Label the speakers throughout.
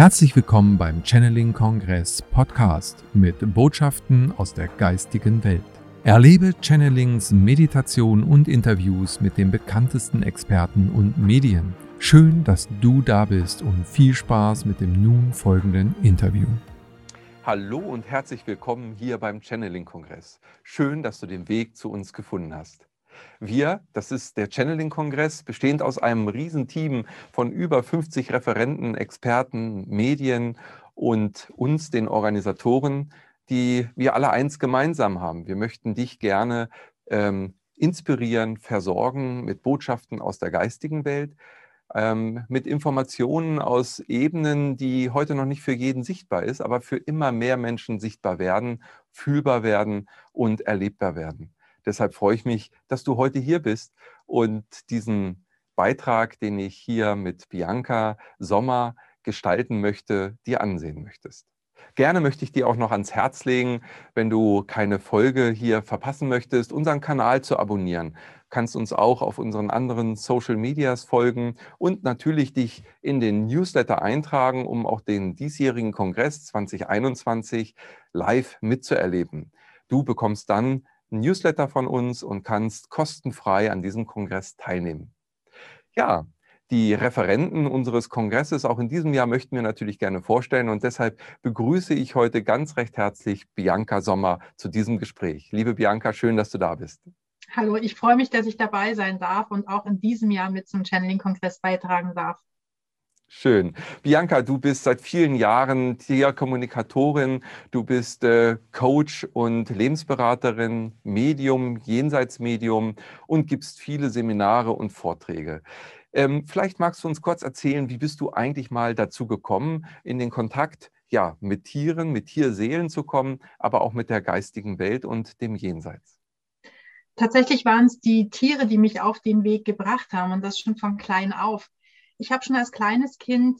Speaker 1: Herzlich willkommen beim Channeling Kongress Podcast mit Botschaften aus der geistigen Welt. Erlebe Channelings, Meditation und Interviews mit den bekanntesten Experten und Medien. Schön, dass du da bist und viel Spaß mit dem nun folgenden Interview.
Speaker 2: Hallo und herzlich willkommen hier beim Channeling Kongress. Schön, dass du den Weg zu uns gefunden hast. Wir, das ist der Channeling-Kongress, bestehend aus einem Riesenteam von über 50 Referenten, Experten, Medien und uns, den Organisatoren, die wir alle eins gemeinsam haben. Wir möchten dich gerne ähm, inspirieren, versorgen mit Botschaften aus der geistigen Welt, ähm, mit Informationen aus Ebenen, die heute noch nicht für jeden sichtbar ist, aber für immer mehr Menschen sichtbar werden, fühlbar werden und erlebbar werden. Deshalb freue ich mich, dass du heute hier bist und diesen Beitrag, den ich hier mit Bianca Sommer gestalten möchte, dir ansehen möchtest. Gerne möchte ich dir auch noch ans Herz legen, wenn du keine Folge hier verpassen möchtest, unseren Kanal zu abonnieren. Kannst uns auch auf unseren anderen Social Medias folgen und natürlich dich in den Newsletter eintragen, um auch den diesjährigen Kongress 2021 live mitzuerleben. Du bekommst dann Newsletter von uns und kannst kostenfrei an diesem Kongress teilnehmen. Ja, die Referenten unseres Kongresses auch in diesem Jahr möchten wir natürlich gerne vorstellen und deshalb begrüße ich heute ganz recht herzlich Bianca Sommer zu diesem Gespräch. Liebe Bianca, schön, dass du da bist.
Speaker 3: Hallo, ich freue mich, dass ich dabei sein darf und auch in diesem Jahr mit zum Channeling-Kongress beitragen darf.
Speaker 2: Schön. Bianca, du bist seit vielen Jahren Tierkommunikatorin, du bist äh, Coach und Lebensberaterin, Medium, Jenseitsmedium und gibst viele Seminare und Vorträge. Ähm, vielleicht magst du uns kurz erzählen, wie bist du eigentlich mal dazu gekommen, in den Kontakt ja, mit Tieren, mit Tierseelen zu kommen, aber auch mit der geistigen Welt und dem Jenseits?
Speaker 3: Tatsächlich waren es die Tiere, die mich auf den Weg gebracht haben und das schon von klein auf ich habe schon als kleines Kind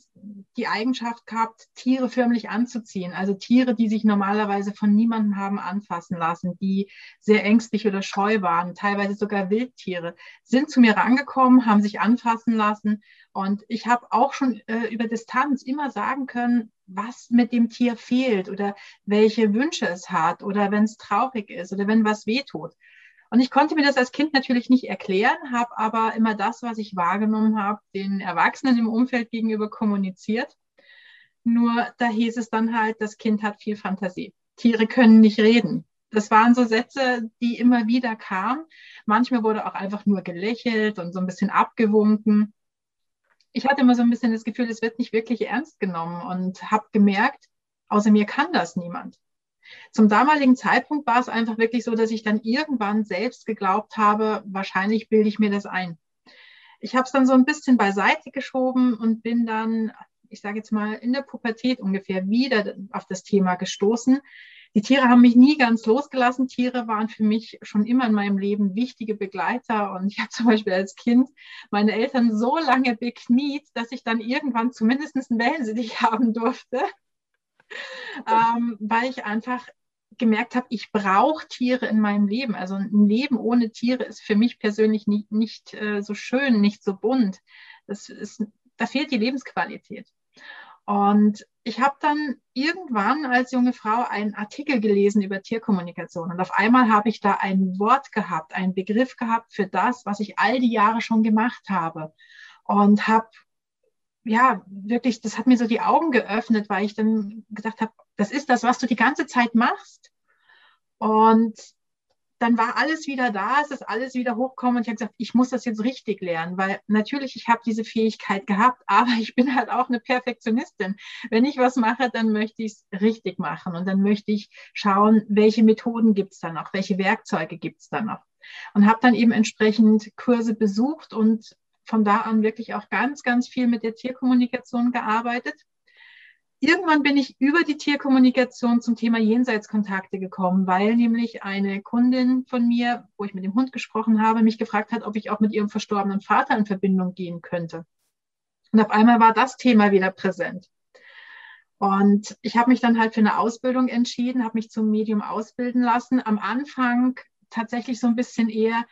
Speaker 3: die Eigenschaft gehabt, Tiere förmlich anzuziehen. Also Tiere, die sich normalerweise von niemandem haben anfassen lassen, die sehr ängstlich oder scheu waren, teilweise sogar Wildtiere, sind zu mir rangekommen, haben sich anfassen lassen. Und ich habe auch schon äh, über Distanz immer sagen können, was mit dem Tier fehlt oder welche Wünsche es hat oder wenn es traurig ist oder wenn was wehtut. Und ich konnte mir das als Kind natürlich nicht erklären, habe aber immer das, was ich wahrgenommen habe, den Erwachsenen im Umfeld gegenüber kommuniziert. Nur da hieß es dann halt, das Kind hat viel Fantasie. Tiere können nicht reden. Das waren so Sätze, die immer wieder kamen. Manchmal wurde auch einfach nur gelächelt und so ein bisschen abgewunken. Ich hatte immer so ein bisschen das Gefühl, es wird nicht wirklich ernst genommen und habe gemerkt, außer mir kann das niemand. Zum damaligen Zeitpunkt war es einfach wirklich so, dass ich dann irgendwann selbst geglaubt habe, wahrscheinlich bilde ich mir das ein. Ich habe es dann so ein bisschen beiseite geschoben und bin dann, ich sage jetzt mal, in der Pubertät ungefähr wieder auf das Thema gestoßen. Die Tiere haben mich nie ganz losgelassen. Tiere waren für mich schon immer in meinem Leben wichtige Begleiter. Und ich habe zum Beispiel als Kind meine Eltern so lange bekniet, dass ich dann irgendwann zumindest einen Wellensittich haben durfte ähm, weil ich einfach gemerkt habe, ich brauche Tiere in meinem Leben. Also ein Leben ohne Tiere ist für mich persönlich nicht, nicht äh, so schön, nicht so bunt. Das ist, da fehlt die Lebensqualität. Und ich habe dann irgendwann als junge Frau einen Artikel gelesen über Tierkommunikation. Und auf einmal habe ich da ein Wort gehabt, einen Begriff gehabt für das, was ich all die Jahre schon gemacht habe. Und habe ja, wirklich, das hat mir so die Augen geöffnet, weil ich dann gesagt habe, das ist das, was du die ganze Zeit machst. Und dann war alles wieder da, es ist alles wieder hochgekommen und ich habe gesagt, ich muss das jetzt richtig lernen, weil natürlich, ich habe diese Fähigkeit gehabt, aber ich bin halt auch eine Perfektionistin. Wenn ich was mache, dann möchte ich es richtig machen und dann möchte ich schauen, welche Methoden gibt es da noch, welche Werkzeuge gibt es da noch. Und habe dann eben entsprechend Kurse besucht und von da an wirklich auch ganz, ganz viel mit der Tierkommunikation gearbeitet. Irgendwann bin ich über die Tierkommunikation zum Thema Jenseitskontakte gekommen, weil nämlich eine Kundin von mir, wo ich mit dem Hund gesprochen habe, mich gefragt hat, ob ich auch mit ihrem verstorbenen Vater in Verbindung gehen könnte. Und auf einmal war das Thema wieder präsent. Und ich habe mich dann halt für eine Ausbildung entschieden, habe mich zum Medium ausbilden lassen. Am Anfang tatsächlich so ein bisschen eher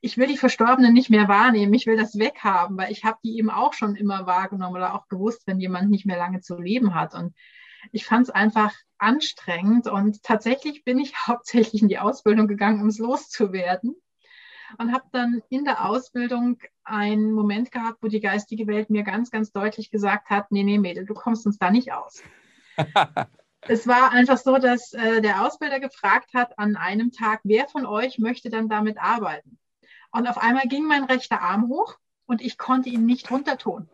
Speaker 3: ich will die Verstorbenen nicht mehr wahrnehmen, ich will das weghaben, weil ich habe die eben auch schon immer wahrgenommen oder auch gewusst, wenn jemand nicht mehr lange zu leben hat. Und ich fand es einfach anstrengend und tatsächlich bin ich hauptsächlich in die Ausbildung gegangen, um es loszuwerden und habe dann in der Ausbildung einen Moment gehabt, wo die geistige Welt mir ganz, ganz deutlich gesagt hat, nee, nee, Mädel, du kommst uns da nicht aus. es war einfach so, dass äh, der Ausbilder gefragt hat an einem Tag, wer von euch möchte dann damit arbeiten? Und auf einmal ging mein rechter Arm hoch und ich konnte ihn nicht runtertun.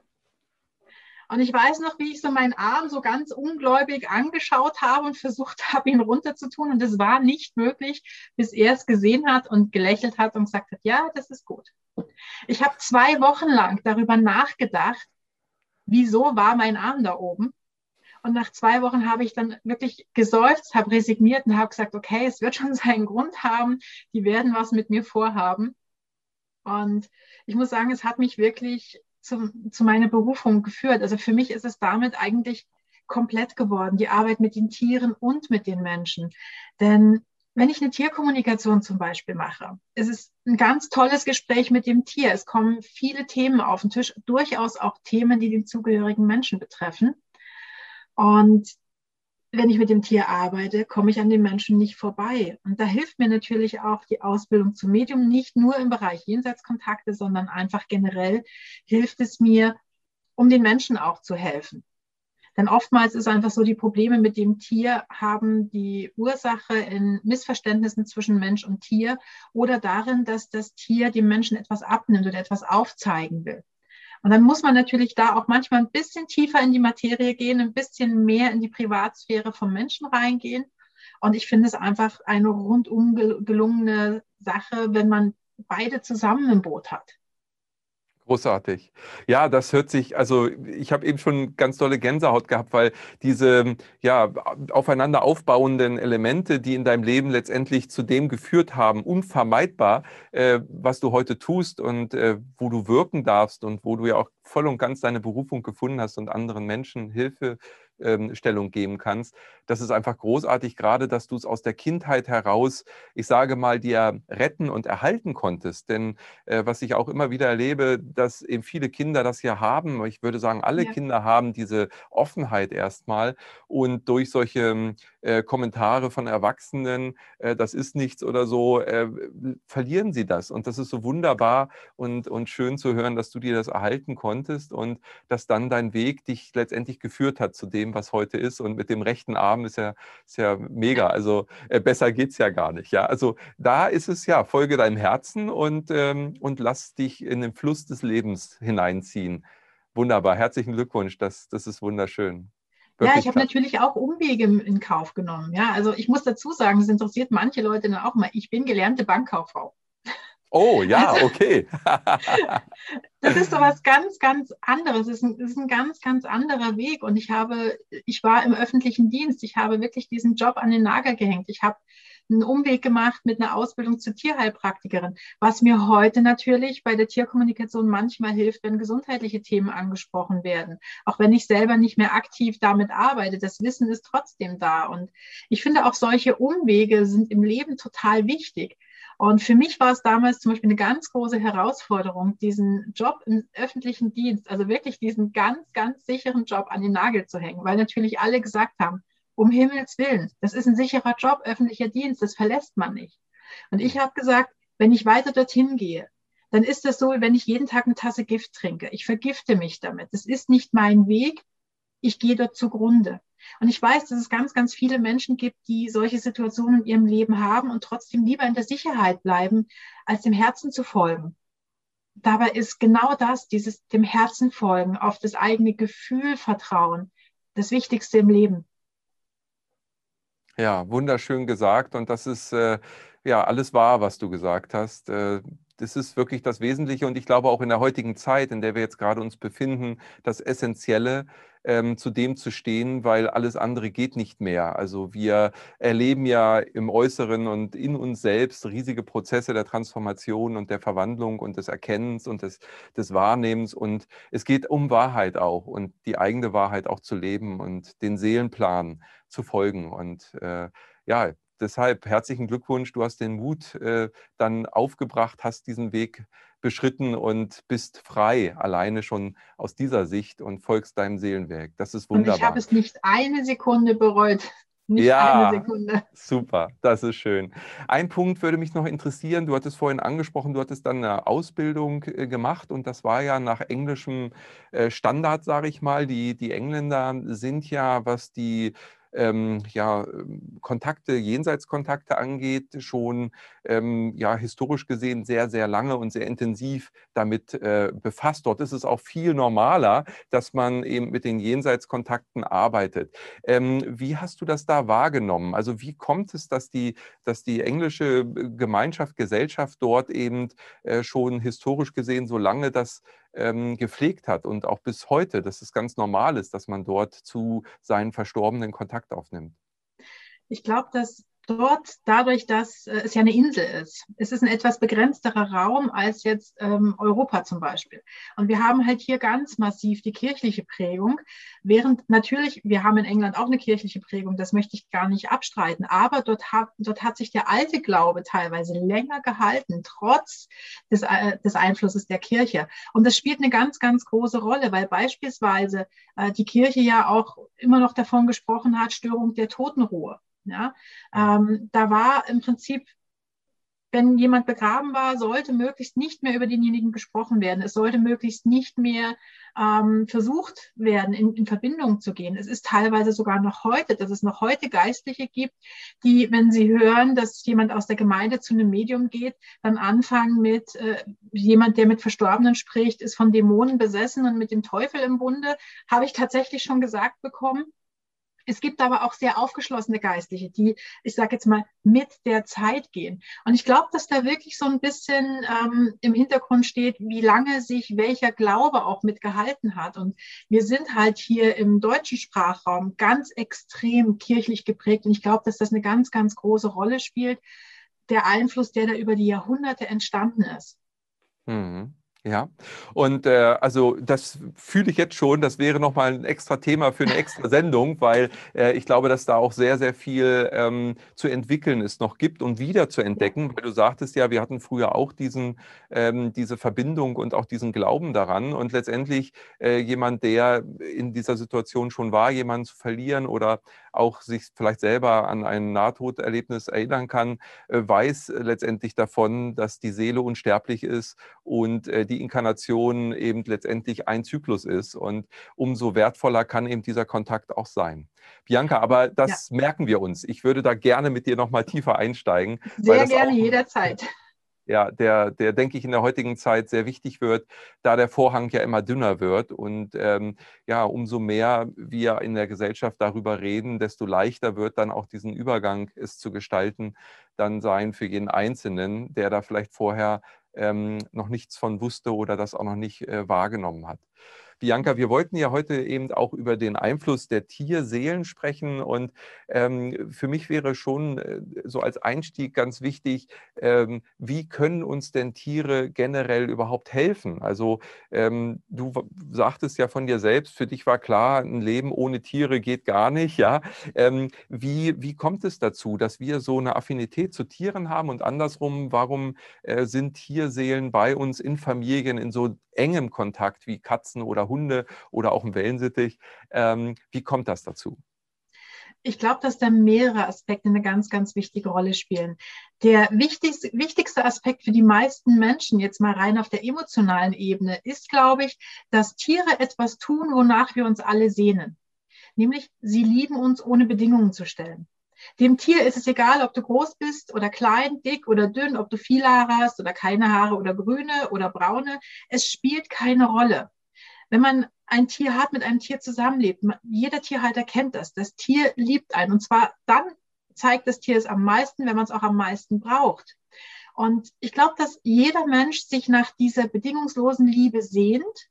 Speaker 3: Und ich weiß noch, wie ich so meinen Arm so ganz ungläubig angeschaut habe und versucht habe, ihn runterzutun. Und es war nicht möglich, bis er es gesehen hat und gelächelt hat und gesagt hat, ja, das ist gut. Ich habe zwei Wochen lang darüber nachgedacht, wieso war mein Arm da oben. Und nach zwei Wochen habe ich dann wirklich geseufzt, habe resigniert und habe gesagt, okay, es wird schon seinen Grund haben, die werden was mit mir vorhaben. Und ich muss sagen, es hat mich wirklich zu, zu meiner Berufung geführt. Also für mich ist es damit eigentlich komplett geworden, die Arbeit mit den Tieren und mit den Menschen. Denn wenn ich eine Tierkommunikation zum Beispiel mache, ist es ein ganz tolles Gespräch mit dem Tier. Es kommen viele Themen auf den Tisch, durchaus auch Themen, die den zugehörigen Menschen betreffen. Und wenn ich mit dem Tier arbeite, komme ich an den Menschen nicht vorbei. Und da hilft mir natürlich auch die Ausbildung zum Medium, nicht nur im Bereich Jenseitskontakte, sondern einfach generell hilft es mir, um den Menschen auch zu helfen. Denn oftmals ist einfach so, die Probleme mit dem Tier haben die Ursache in Missverständnissen zwischen Mensch und Tier oder darin, dass das Tier dem Menschen etwas abnimmt oder etwas aufzeigen will. Und dann muss man natürlich da auch manchmal ein bisschen tiefer in die Materie gehen, ein bisschen mehr in die Privatsphäre vom Menschen reingehen. Und ich finde es einfach eine rundum gelungene Sache, wenn man beide zusammen im Boot hat.
Speaker 2: Großartig. Ja, das hört sich, also ich habe eben schon ganz tolle Gänsehaut gehabt, weil diese ja, aufeinander aufbauenden Elemente, die in deinem Leben letztendlich zu dem geführt haben, unvermeidbar, äh, was du heute tust und äh, wo du wirken darfst und wo du ja auch voll und ganz deine Berufung gefunden hast und anderen Menschen Hilfe ähm, Stellung geben kannst. Das ist einfach großartig, gerade dass du es aus der Kindheit heraus, ich sage mal, dir retten und erhalten konntest. Denn äh, was ich auch immer wieder erlebe, dass eben viele Kinder das ja haben, ich würde sagen, alle ja. Kinder haben diese Offenheit erstmal und durch solche äh, Kommentare von Erwachsenen, äh, das ist nichts oder so, äh, verlieren sie das. Und das ist so wunderbar und, und schön zu hören, dass du dir das erhalten konntest und dass dann dein Weg dich letztendlich geführt hat zu dem, was heute ist. Und mit dem rechten Arm ist ja, ist ja mega. Also äh, besser geht es ja gar nicht. Ja? Also da ist es ja, folge deinem Herzen und, ähm, und lass dich in den Fluss des Lebens hineinziehen. Wunderbar, herzlichen Glückwunsch, das, das ist wunderschön
Speaker 3: ja, ich habe natürlich auch Umwege in Kauf genommen. Ja, also ich muss dazu sagen, es interessiert manche Leute dann auch mal. Ich bin gelernte Bankkauffrau.
Speaker 2: Oh ja, okay.
Speaker 3: das ist so was ganz, ganz anderes. Es ist, ein, ist ein ganz, ganz anderer Weg. Und ich habe, ich war im öffentlichen Dienst. Ich habe wirklich diesen Job an den Nagel gehängt. Ich habe einen Umweg gemacht mit einer Ausbildung zur Tierheilpraktikerin, was mir heute natürlich bei der Tierkommunikation manchmal hilft, wenn gesundheitliche Themen angesprochen werden. Auch wenn ich selber nicht mehr aktiv damit arbeite, das Wissen ist trotzdem da. Und ich finde auch solche Umwege sind im Leben total wichtig. Und für mich war es damals zum Beispiel eine ganz große Herausforderung, diesen Job im öffentlichen Dienst, also wirklich diesen ganz, ganz sicheren Job an den Nagel zu hängen, weil natürlich alle gesagt haben, um Himmels Willen, das ist ein sicherer Job, öffentlicher Dienst, das verlässt man nicht. Und ich habe gesagt, wenn ich weiter dorthin gehe, dann ist das so, wenn ich jeden Tag eine Tasse Gift trinke. Ich vergifte mich damit. Das ist nicht mein Weg. Ich gehe dort zugrunde. Und ich weiß, dass es ganz, ganz viele Menschen gibt, die solche Situationen in ihrem Leben haben und trotzdem lieber in der Sicherheit bleiben, als dem Herzen zu folgen. Dabei ist genau das, dieses dem Herzen folgen, auf das eigene Gefühl vertrauen, das Wichtigste im Leben.
Speaker 2: Ja, wunderschön gesagt. Und das ist äh, ja alles wahr, was du gesagt hast. Äh, das ist wirklich das Wesentliche und ich glaube auch in der heutigen Zeit, in der wir jetzt gerade uns befinden, das Essentielle, ähm, zu dem zu stehen, weil alles andere geht nicht mehr. Also wir erleben ja im Äußeren und in uns selbst riesige Prozesse der Transformation und der Verwandlung und des Erkennens und des, des Wahrnehmens und es geht um Wahrheit auch und die eigene Wahrheit auch zu leben und den Seelenplan zu folgen und äh, ja, deshalb herzlichen Glückwunsch. Du hast den Mut äh, dann aufgebracht, hast diesen Weg beschritten und bist frei, alleine schon aus dieser Sicht und folgst deinem Seelenwerk. Das ist wunderbar. Und
Speaker 3: ich habe es nicht eine Sekunde bereut. Nicht
Speaker 2: ja, super, das ist schön. Ein Punkt würde mich noch interessieren. Du hattest vorhin angesprochen, du hattest dann eine Ausbildung äh, gemacht und das war ja nach englischem äh, Standard, sage ich mal. Die, die Engländer sind ja, was die ähm, ja, ähm, Kontakte, Jenseitskontakte angeht, schon ähm, ja, historisch gesehen sehr, sehr lange und sehr intensiv damit äh, befasst. Dort ist es auch viel normaler, dass man eben mit den Jenseitskontakten arbeitet. Ähm, wie hast du das da wahrgenommen? Also wie kommt es, dass die, dass die englische äh, Gemeinschaft, Gesellschaft dort eben äh, schon historisch gesehen so lange das ähm, gepflegt hat und auch bis heute, dass es ganz normal ist, dass man dort zu seinen Verstorbenen Kontakt aufnimmt?
Speaker 3: Ich glaube, dass dort dadurch, dass äh, es ja eine Insel ist. Es ist ein etwas begrenzterer Raum als jetzt ähm, Europa zum Beispiel. Und wir haben halt hier ganz massiv die kirchliche Prägung, während natürlich, wir haben in England auch eine kirchliche Prägung, das möchte ich gar nicht abstreiten, aber dort hat, dort hat sich der alte Glaube teilweise länger gehalten, trotz des, äh, des Einflusses der Kirche. Und das spielt eine ganz, ganz große Rolle, weil beispielsweise äh, die Kirche ja auch immer noch davon gesprochen hat, Störung der Totenruhe. Ja? Ähm, da war im Prinzip, wenn jemand begraben war, sollte möglichst nicht mehr über denjenigen gesprochen werden. Es sollte möglichst nicht mehr ähm, versucht werden, in, in Verbindung zu gehen. Es ist teilweise sogar noch heute, dass es noch heute Geistliche gibt, die, wenn sie hören, dass jemand aus der Gemeinde zu einem Medium geht, dann anfangen mit äh, jemand, der mit Verstorbenen spricht, ist von Dämonen besessen und mit dem Teufel im Bunde, habe ich tatsächlich schon gesagt bekommen. Es gibt aber auch sehr aufgeschlossene Geistliche, die, ich sage jetzt mal, mit der Zeit gehen. Und ich glaube, dass da wirklich so ein bisschen ähm, im Hintergrund steht, wie lange sich welcher Glaube auch mitgehalten hat. Und wir sind halt hier im deutschen Sprachraum ganz extrem kirchlich geprägt. Und ich glaube, dass das eine ganz, ganz große Rolle spielt, der Einfluss, der da über die Jahrhunderte entstanden ist.
Speaker 2: Mhm. Ja, und äh, also das fühle ich jetzt schon, das wäre nochmal ein extra Thema für eine extra Sendung, weil äh, ich glaube, dass da auch sehr, sehr viel ähm, zu entwickeln es noch gibt und wieder zu entdecken, weil du sagtest ja, wir hatten früher auch diesen, ähm, diese Verbindung und auch diesen Glauben daran. Und letztendlich äh, jemand, der in dieser Situation schon war, jemanden zu verlieren oder auch sich vielleicht selber an ein Nahtoderlebnis erinnern kann, äh, weiß letztendlich davon, dass die Seele unsterblich ist und äh, die die Inkarnation eben letztendlich ein Zyklus ist. Und umso wertvoller kann eben dieser Kontakt auch sein. Bianca, aber das ja. merken wir uns. Ich würde da gerne mit dir nochmal tiefer einsteigen.
Speaker 3: Sehr gerne, auch, jederzeit.
Speaker 2: Ja, der, der, denke ich, in der heutigen Zeit sehr wichtig wird, da der Vorhang ja immer dünner wird. Und ähm, ja, umso mehr wir in der Gesellschaft darüber reden, desto leichter wird dann auch diesen Übergang es zu gestalten, dann sein für jeden Einzelnen, der da vielleicht vorher ähm, noch nichts von wusste oder das auch noch nicht äh, wahrgenommen hat. Bianca, wir wollten ja heute eben auch über den Einfluss der Tierseelen sprechen und ähm, für mich wäre schon äh, so als Einstieg ganz wichtig, ähm, wie können uns denn Tiere generell überhaupt helfen? Also ähm, du sagtest ja von dir selbst, für dich war klar, ein Leben ohne Tiere geht gar nicht, ja. Ähm, wie, wie kommt es dazu, dass wir so eine Affinität zu Tieren haben und andersrum, warum äh, sind Tierseelen bei uns in Familien in so engem Kontakt wie Katzen oder Hunde oder auch ein Wellensittich. Ähm, wie kommt das dazu?
Speaker 3: Ich glaube, dass da mehrere Aspekte eine ganz, ganz wichtige Rolle spielen. Der wichtigste, wichtigste Aspekt für die meisten Menschen, jetzt mal rein auf der emotionalen Ebene, ist, glaube ich, dass Tiere etwas tun, wonach wir uns alle sehnen. Nämlich, sie lieben uns, ohne Bedingungen zu stellen. Dem Tier ist es egal, ob du groß bist oder klein, dick oder dünn, ob du viele Haare hast oder keine Haare oder grüne oder braune. Es spielt keine Rolle. Wenn man ein Tier hat, mit einem Tier zusammenlebt, jeder Tierhalter kennt das. Das Tier liebt einen. Und zwar dann zeigt das Tier es am meisten, wenn man es auch am meisten braucht. Und ich glaube, dass jeder Mensch sich nach dieser bedingungslosen Liebe sehnt,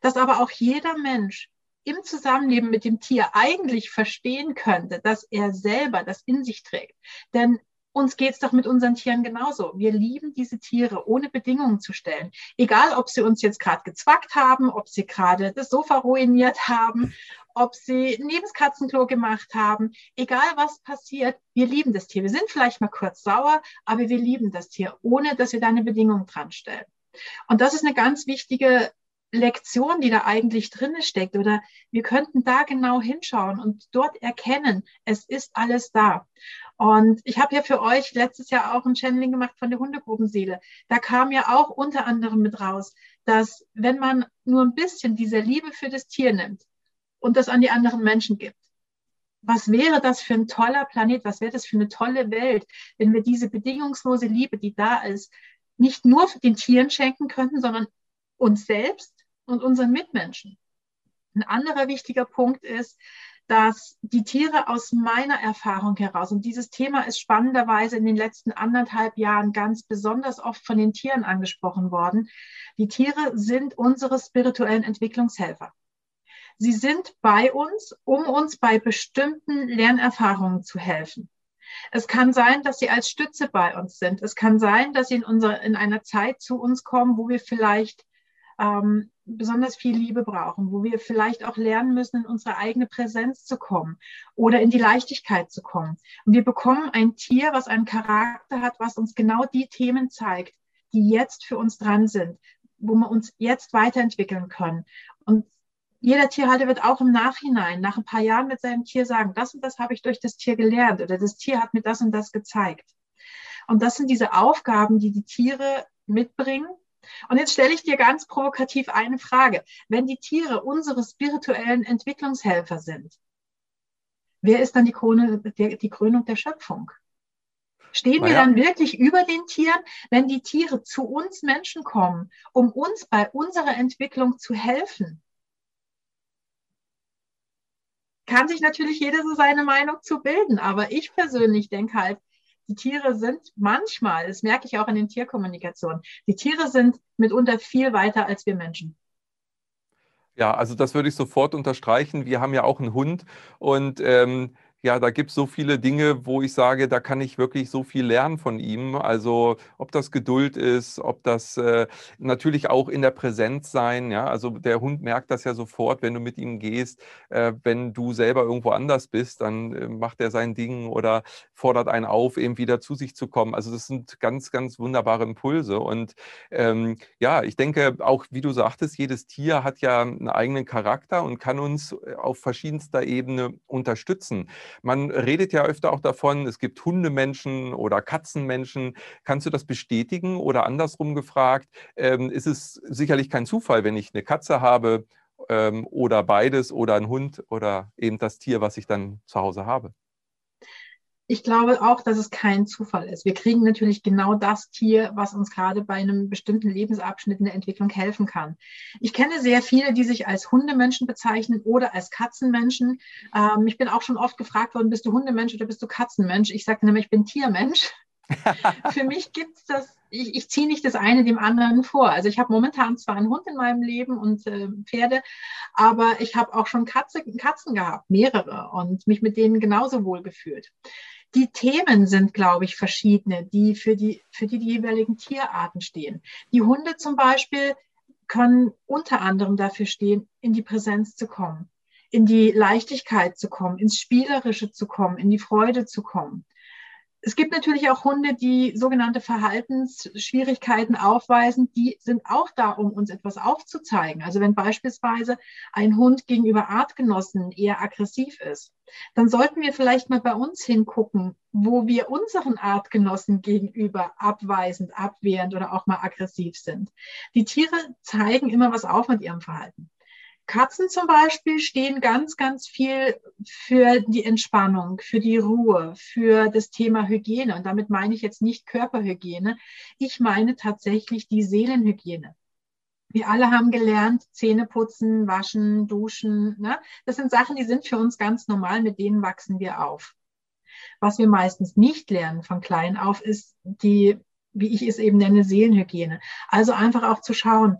Speaker 3: dass aber auch jeder Mensch im Zusammenleben mit dem Tier eigentlich verstehen könnte, dass er selber das in sich trägt. Denn uns geht es doch mit unseren Tieren genauso. Wir lieben diese Tiere, ohne Bedingungen zu stellen. Egal, ob sie uns jetzt gerade gezwackt haben, ob sie gerade das Sofa ruiniert haben, ob sie ein Lebenskatzenklo gemacht haben. Egal, was passiert, wir lieben das Tier. Wir sind vielleicht mal kurz sauer, aber wir lieben das Tier, ohne dass wir da eine Bedingung dran stellen. Und das ist eine ganz wichtige Lektion, die da eigentlich drin steckt. Oder wir könnten da genau hinschauen und dort erkennen, es ist alles da. Und ich habe ja für euch letztes Jahr auch ein Channeling gemacht von der Hundegruppenseele. Da kam ja auch unter anderem mit raus, dass wenn man nur ein bisschen diese Liebe für das Tier nimmt und das an die anderen Menschen gibt, was wäre das für ein toller Planet, was wäre das für eine tolle Welt, wenn wir diese bedingungslose Liebe, die da ist, nicht nur den Tieren schenken könnten, sondern uns selbst und unseren Mitmenschen. Ein anderer wichtiger Punkt ist, dass die Tiere aus meiner Erfahrung heraus, und dieses Thema ist spannenderweise in den letzten anderthalb Jahren ganz besonders oft von den Tieren angesprochen worden, die Tiere sind unsere spirituellen Entwicklungshelfer. Sie sind bei uns, um uns bei bestimmten Lernerfahrungen zu helfen. Es kann sein, dass sie als Stütze bei uns sind. Es kann sein, dass sie in, unserer, in einer Zeit zu uns kommen, wo wir vielleicht ähm, besonders viel Liebe brauchen, wo wir vielleicht auch lernen müssen, in unsere eigene Präsenz zu kommen oder in die Leichtigkeit zu kommen. Und wir bekommen ein Tier, was einen Charakter hat, was uns genau die Themen zeigt, die jetzt für uns dran sind, wo wir uns jetzt weiterentwickeln können. Und jeder Tierhalter wird auch im Nachhinein, nach ein paar Jahren mit seinem Tier sagen, das und das habe ich durch das Tier gelernt oder das Tier hat mir das und das gezeigt. Und das sind diese Aufgaben, die die Tiere mitbringen, und jetzt stelle ich dir ganz provokativ eine Frage. Wenn die Tiere unsere spirituellen Entwicklungshelfer sind, wer ist dann die, Krone, die Krönung der Schöpfung? Stehen naja. wir dann wirklich über den Tieren, wenn die Tiere zu uns Menschen kommen, um uns bei unserer Entwicklung zu helfen? Kann sich natürlich jeder so seine Meinung zu bilden, aber ich persönlich denke halt, die Tiere sind manchmal, das merke ich auch in den Tierkommunikationen, die Tiere sind mitunter viel weiter als wir Menschen.
Speaker 2: Ja, also das würde ich sofort unterstreichen. Wir haben ja auch einen Hund und ähm, ja, da gibt es so viele Dinge, wo ich sage, da kann ich wirklich so viel lernen von ihm. Also ob das Geduld ist, ob das äh, natürlich auch in der Präsenz sein. Ja, also der Hund merkt das ja sofort, wenn du mit ihm gehst. Äh, wenn du selber irgendwo anders bist, dann äh, macht er sein Ding oder fordert einen auf, eben wieder zu sich zu kommen. Also das sind ganz, ganz wunderbare Impulse. Und ähm, ja, ich denke auch, wie du sagtest, jedes Tier hat ja einen eigenen Charakter und kann uns äh, auf verschiedenster Ebene unterstützen. Man redet ja öfter auch davon, es gibt Hundemenschen oder Katzenmenschen. Kannst du das bestätigen oder andersrum gefragt, ähm, ist es sicherlich kein Zufall, wenn ich eine Katze habe ähm, oder beides oder ein Hund oder eben das Tier, was ich dann zu Hause habe?
Speaker 3: Ich glaube auch, dass es kein Zufall ist. Wir kriegen natürlich genau das Tier, was uns gerade bei einem bestimmten Lebensabschnitt in der Entwicklung helfen kann. Ich kenne sehr viele, die sich als Hundemenschen bezeichnen oder als Katzenmenschen. Ähm, ich bin auch schon oft gefragt worden, bist du Hundemensch oder bist du Katzenmensch? Ich sage nämlich, ich bin Tiermensch. Für mich gibt es das, ich, ich ziehe nicht das eine dem anderen vor. Also ich habe momentan zwar einen Hund in meinem Leben und äh, Pferde, aber ich habe auch schon Katze, Katzen gehabt, mehrere und mich mit denen genauso wohl gefühlt die Themen sind, glaube ich, verschiedene, die für die, für die, die jeweiligen Tierarten stehen. Die Hunde zum Beispiel können unter anderem dafür stehen, in die Präsenz zu kommen, in die Leichtigkeit zu kommen, ins Spielerische zu kommen, in die Freude zu kommen. Es gibt natürlich auch Hunde, die sogenannte Verhaltensschwierigkeiten aufweisen. Die sind auch da, um uns etwas aufzuzeigen. Also wenn beispielsweise ein Hund gegenüber Artgenossen eher aggressiv ist, dann sollten wir vielleicht mal bei uns hingucken, wo wir unseren Artgenossen gegenüber abweisend, abwehrend oder auch mal aggressiv sind. Die Tiere zeigen immer was auf mit ihrem Verhalten. Katzen zum Beispiel stehen ganz, ganz viel für die Entspannung, für die Ruhe, für das Thema Hygiene. Und damit meine ich jetzt nicht Körperhygiene. Ich meine tatsächlich die Seelenhygiene. Wir alle haben gelernt, Zähne putzen, waschen, duschen. Ne? Das sind Sachen, die sind für uns ganz normal, mit denen wachsen wir auf. Was wir meistens nicht lernen von klein auf, ist die, wie ich es eben nenne, Seelenhygiene. Also einfach auch zu schauen,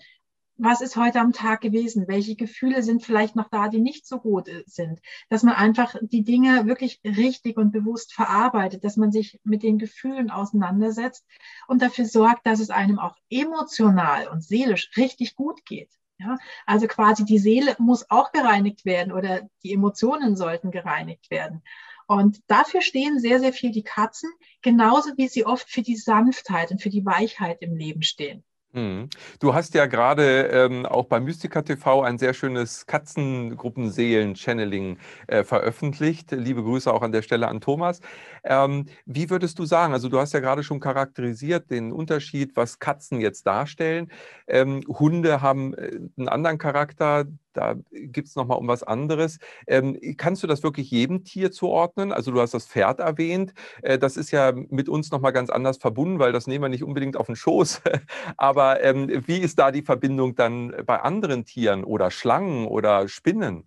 Speaker 3: was ist heute am Tag gewesen? Welche Gefühle sind vielleicht noch da, die nicht so gut äh, sind? Dass man einfach die Dinge wirklich richtig und bewusst verarbeitet, dass man sich mit den Gefühlen auseinandersetzt und dafür sorgt, dass es einem auch emotional und seelisch richtig gut geht. Ja, also quasi die Seele muss auch gereinigt werden oder die Emotionen sollten gereinigt werden. Und dafür stehen sehr, sehr viel die Katzen, genauso wie sie oft für die Sanftheit und für die Weichheit im Leben stehen.
Speaker 2: Mhm. Du hast ja gerade ähm, auch bei Mystica TV ein sehr schönes Katzengruppenseelen-Channeling äh, veröffentlicht. Liebe Grüße auch an der Stelle an Thomas. Ähm, wie würdest du sagen, also du hast ja gerade schon charakterisiert den Unterschied, was Katzen jetzt darstellen. Ähm, Hunde haben äh, einen anderen Charakter, da gibt es nochmal um was anderes. Ähm, kannst du das wirklich jedem Tier zuordnen? Also du hast das Pferd erwähnt. Äh, das ist ja mit uns nochmal ganz anders verbunden, weil das nehmen wir nicht unbedingt auf den Schoß. Aber ähm, wie ist da die Verbindung dann bei anderen Tieren oder Schlangen oder Spinnen?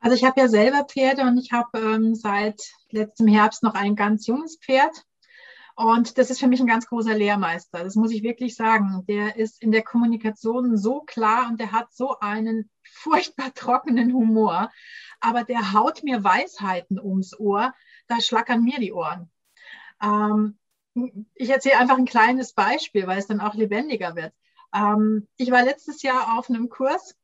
Speaker 3: Also ich habe ja selber Pferde und ich habe ähm, seit letztem Herbst noch ein ganz junges Pferd. Und das ist für mich ein ganz großer Lehrmeister. Das muss ich wirklich sagen. Der ist in der Kommunikation so klar und der hat so einen furchtbar trockenen Humor. Aber der haut mir Weisheiten ums Ohr. Da schlackern mir die Ohren. Ähm, ich erzähle einfach ein kleines Beispiel, weil es dann auch lebendiger wird. Ähm, ich war letztes Jahr auf einem Kurs,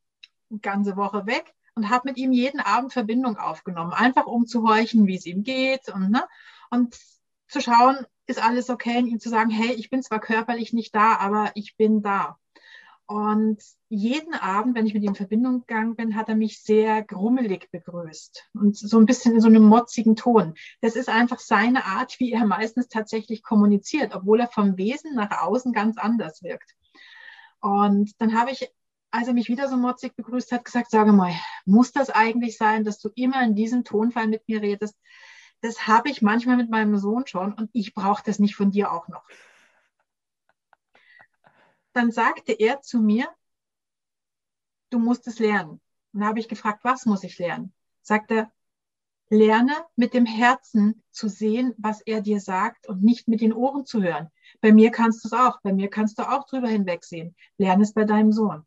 Speaker 3: ganze Woche weg und habe mit ihm jeden Abend Verbindung aufgenommen, einfach um zu horchen, wie es ihm geht und, ne, und zu schauen, ist alles okay und ihm zu sagen, hey, ich bin zwar körperlich nicht da, aber ich bin da. Und jeden Abend, wenn ich mit ihm in Verbindung gegangen bin, hat er mich sehr grummelig begrüßt und so ein bisschen in so einem motzigen Ton. Das ist einfach seine Art, wie er meistens tatsächlich kommuniziert, obwohl er vom Wesen nach außen ganz anders wirkt. Und dann habe ich, als er mich wieder so motzig begrüßt hat, gesagt, sage mal, muss das eigentlich sein, dass du immer in diesem Tonfall mit mir redest? Das habe ich manchmal mit meinem Sohn schon und ich brauche das nicht von dir auch noch. Dann sagte er zu mir, du musst es lernen. Und dann habe ich gefragt, was muss ich lernen? Sagt er, lerne mit dem Herzen zu sehen, was er dir sagt und nicht mit den Ohren zu hören. Bei mir kannst du es auch, bei mir kannst du auch drüber hinwegsehen. Lerne es bei deinem Sohn.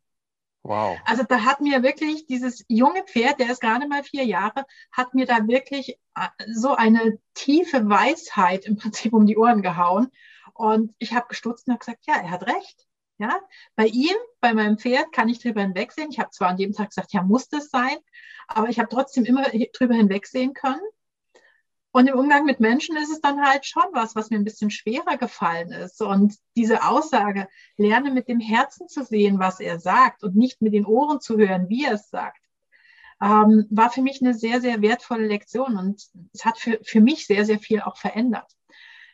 Speaker 3: Wow. Also da hat mir wirklich dieses junge Pferd, der ist gerade mal vier Jahre, hat mir da wirklich äh, so eine tiefe Weisheit im Prinzip um die Ohren gehauen. Und ich habe gestutzt und habe gesagt, ja, er hat recht. Ja, bei ihm, bei meinem Pferd kann ich drüber hinwegsehen. Ich habe zwar an dem Tag gesagt, ja, muss das sein, aber ich habe trotzdem immer drüber hinwegsehen können. Und im Umgang mit Menschen ist es dann halt schon was, was mir ein bisschen schwerer gefallen ist. Und diese Aussage, lerne mit dem Herzen zu sehen, was er sagt und nicht mit den Ohren zu hören, wie er es sagt, ähm, war für mich eine sehr, sehr wertvolle Lektion und es hat für, für mich sehr, sehr viel auch verändert.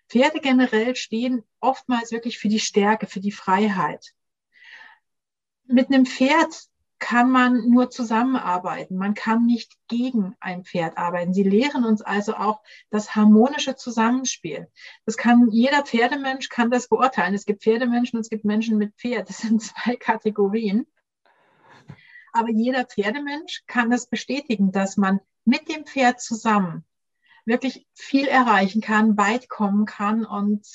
Speaker 3: Pferde generell stehen oftmals wirklich für die Stärke, für die Freiheit. Mit einem Pferd kann man nur zusammenarbeiten. Man kann nicht gegen ein Pferd arbeiten. Sie lehren uns also auch das harmonische Zusammenspiel. Das kann jeder Pferdemensch kann das beurteilen. Es gibt Pferdemenschen und es gibt Menschen mit Pferd. Das sind zwei Kategorien. Aber jeder Pferdemensch kann das bestätigen, dass man mit dem Pferd zusammen wirklich viel erreichen kann, weit kommen kann und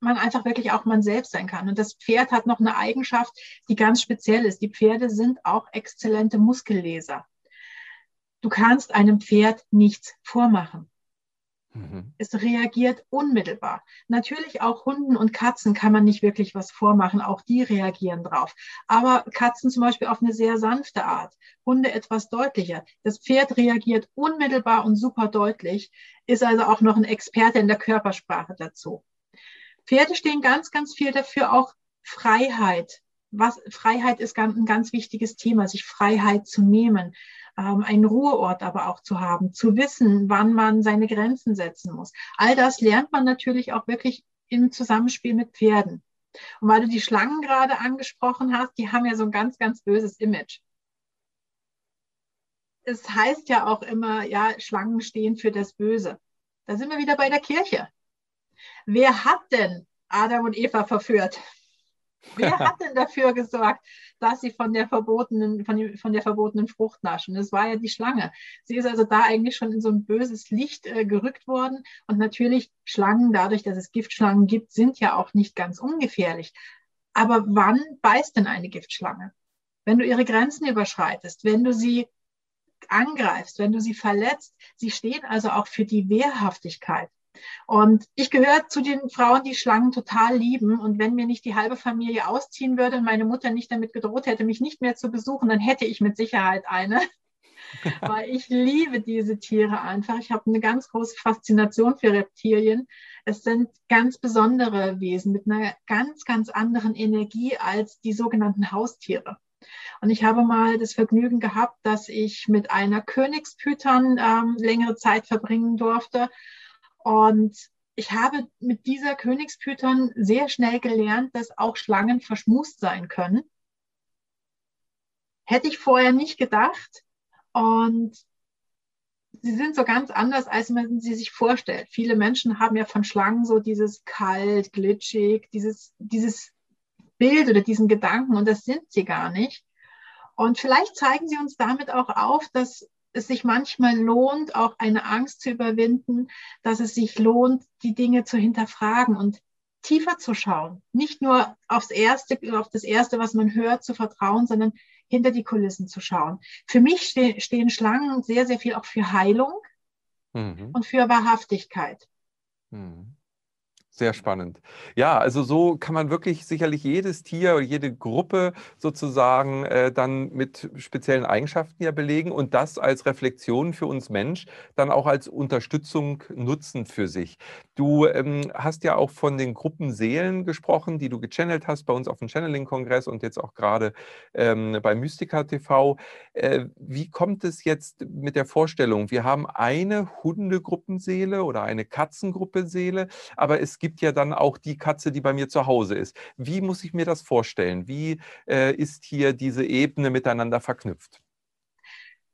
Speaker 3: man einfach wirklich auch man selbst sein kann. Und das Pferd hat noch eine Eigenschaft, die ganz speziell ist. Die Pferde sind auch exzellente Muskelleser. Du kannst einem Pferd nichts vormachen. Mhm. Es reagiert unmittelbar. Natürlich auch Hunden und Katzen kann man nicht wirklich was vormachen. Auch die reagieren drauf. Aber Katzen zum Beispiel auf eine sehr sanfte Art. Hunde etwas deutlicher. Das Pferd reagiert unmittelbar und super deutlich, ist also auch noch ein Experte in der Körpersprache dazu. Pferde stehen ganz, ganz viel dafür auch Freiheit. Was, Freiheit ist ein ganz wichtiges Thema, sich Freiheit zu nehmen, ähm, einen Ruheort aber auch zu haben, zu wissen, wann man seine Grenzen setzen muss. All das lernt man natürlich auch wirklich im Zusammenspiel mit Pferden. Und weil du die Schlangen gerade angesprochen hast, die haben ja so ein ganz, ganz böses Image. Es heißt ja auch immer, ja, Schlangen stehen für das Böse. Da sind wir wieder bei der Kirche. Wer hat denn Adam und Eva verführt? Wer hat denn dafür gesorgt, dass sie von der verbotenen, von, die, von der verbotenen Frucht naschen? Das war ja die Schlange. Sie ist also da eigentlich schon in so ein böses Licht äh, gerückt worden. Und natürlich Schlangen, dadurch, dass es Giftschlangen gibt, sind ja auch nicht ganz ungefährlich. Aber wann beißt denn eine Giftschlange? wenn du ihre Grenzen überschreitest, wenn du sie angreifst, wenn du sie verletzt. Sie stehen also auch für die Wehrhaftigkeit. Und ich gehöre zu den Frauen, die Schlangen total lieben. Und wenn mir nicht die halbe Familie ausziehen würde und meine Mutter nicht damit gedroht hätte, mich nicht mehr zu besuchen, dann hätte ich mit Sicherheit eine. Weil ich liebe diese Tiere einfach. Ich habe eine ganz große Faszination für Reptilien. Es sind ganz besondere Wesen mit einer ganz, ganz anderen Energie als die sogenannten Haustiere. Und ich habe mal das Vergnügen gehabt, dass ich mit einer Königspython ähm, längere Zeit verbringen durfte. Und ich habe mit dieser Königspython sehr schnell gelernt, dass auch Schlangen verschmust sein können. Hätte ich vorher nicht gedacht. Und sie sind so ganz anders, als man sie sich vorstellt. Viele Menschen haben ja von Schlangen so dieses kalt, glitschig, dieses, dieses Bild oder diesen Gedanken und das sind sie gar nicht. Und vielleicht zeigen sie uns damit auch auf, dass es sich manchmal lohnt, auch eine Angst zu überwinden, dass es sich lohnt, die Dinge zu hinterfragen und tiefer zu schauen. Nicht nur aufs Erste, auf das Erste, was man hört, zu vertrauen, sondern hinter die Kulissen zu schauen. Für mich ste stehen Schlangen sehr, sehr viel auch für Heilung mhm. und für Wahrhaftigkeit.
Speaker 2: Mhm. Sehr spannend. Ja, also so kann man wirklich sicherlich jedes Tier oder jede Gruppe sozusagen äh, dann mit speziellen Eigenschaften ja belegen und das als Reflexion für uns Mensch dann auch als Unterstützung nutzen für sich. Du ähm, hast ja auch von den Gruppenseelen gesprochen, die du gechannelt hast bei uns auf dem Channeling-Kongress und jetzt auch gerade ähm, bei Mystica TV. Äh, wie kommt es jetzt mit der Vorstellung? Wir haben eine Hundegruppenseele oder eine Katzengruppenseele, aber es gibt ja dann auch die Katze, die bei mir zu Hause ist. Wie muss ich mir das vorstellen? Wie äh, ist hier diese Ebene miteinander verknüpft?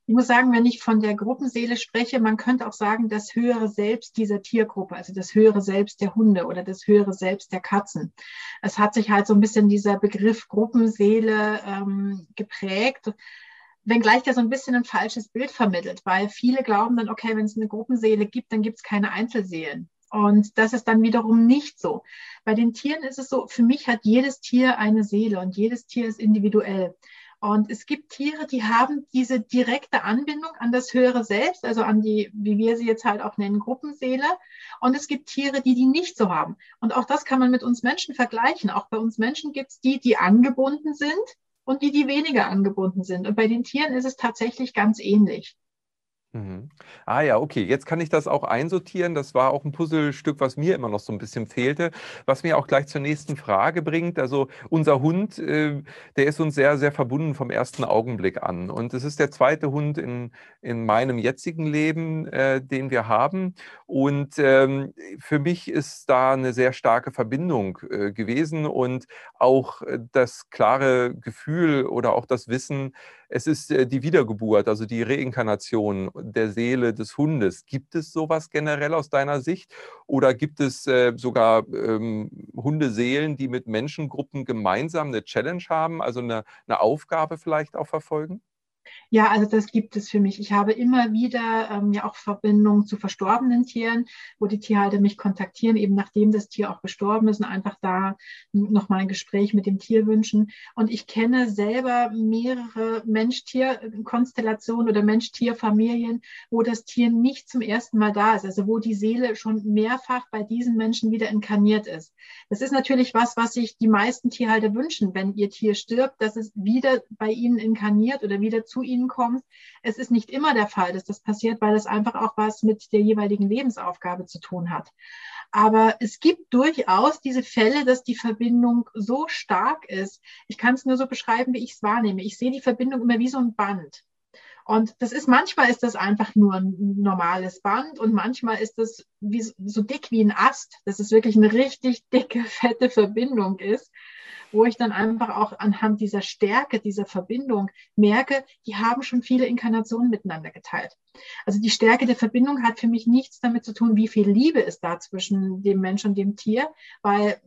Speaker 3: Ich muss sagen, wenn ich von der Gruppenseele spreche, man könnte auch sagen, das höhere Selbst dieser Tiergruppe, also das höhere Selbst der Hunde oder das höhere Selbst der Katzen. Es hat sich halt so ein bisschen dieser Begriff Gruppenseele ähm, geprägt wenngleich der so ein bisschen ein falsches Bild vermittelt, weil viele glauben dann, okay, wenn es eine Gruppenseele gibt, dann gibt es keine Einzelseelen. Und das ist dann wiederum nicht so. Bei den Tieren ist es so, für mich hat jedes Tier eine Seele und jedes Tier ist individuell. Und es gibt Tiere, die haben diese direkte Anbindung an das höhere Selbst, also an die, wie wir sie jetzt halt auch nennen, Gruppenseele. Und es gibt Tiere, die die nicht so haben. Und auch das kann man mit uns Menschen vergleichen. Auch bei uns Menschen gibt es die, die angebunden sind und die, die weniger angebunden sind. Und bei den Tieren ist es tatsächlich ganz ähnlich.
Speaker 2: Mhm. Ah ja, okay, jetzt kann ich das auch einsortieren. Das war auch ein Puzzlestück, was mir immer noch so ein bisschen fehlte, was mir auch gleich zur nächsten Frage bringt. Also unser Hund, äh, der ist uns sehr, sehr verbunden vom ersten Augenblick an. Und es ist der zweite Hund in, in meinem jetzigen Leben, äh, den wir haben. Und ähm, für mich ist da eine sehr starke Verbindung äh, gewesen und auch äh, das klare Gefühl oder auch das Wissen, es ist äh, die Wiedergeburt, also die Reinkarnation der Seele des Hundes. Gibt es sowas generell aus deiner Sicht? Oder gibt es äh, sogar ähm, Hundeseelen, die mit Menschengruppen gemeinsam eine Challenge haben, also eine, eine Aufgabe vielleicht auch verfolgen?
Speaker 3: Ja, also das gibt es für mich. Ich habe immer wieder ähm, ja auch Verbindungen zu verstorbenen Tieren, wo die Tierhalter mich kontaktieren, eben nachdem das Tier auch gestorben ist und einfach da nochmal ein Gespräch mit dem Tier wünschen. Und ich kenne selber mehrere Mensch-Tier-Konstellationen oder Mensch-Tier-Familien, wo das Tier nicht zum ersten Mal da ist, also wo die Seele schon mehrfach bei diesen Menschen wieder inkarniert ist. Das ist natürlich was, was sich die meisten Tierhalter wünschen, wenn ihr Tier stirbt, dass es wieder bei ihnen inkarniert oder wieder zu ihnen ihnen kommt. Es ist nicht immer der Fall, dass das passiert, weil es einfach auch was mit der jeweiligen Lebensaufgabe zu tun hat. Aber es gibt durchaus diese Fälle, dass die Verbindung so stark ist. Ich kann es nur so beschreiben, wie ich es wahrnehme. Ich sehe die Verbindung immer wie so ein Band. Und das ist manchmal ist das einfach nur ein normales Band und manchmal ist das wie, so dick wie ein Ast, dass es wirklich eine richtig dicke, fette Verbindung ist wo ich dann einfach auch anhand dieser Stärke, dieser Verbindung merke, die haben schon viele Inkarnationen miteinander geteilt. Also die Stärke der Verbindung hat für mich nichts damit zu tun, wie viel Liebe ist da zwischen dem Mensch und dem Tier, weil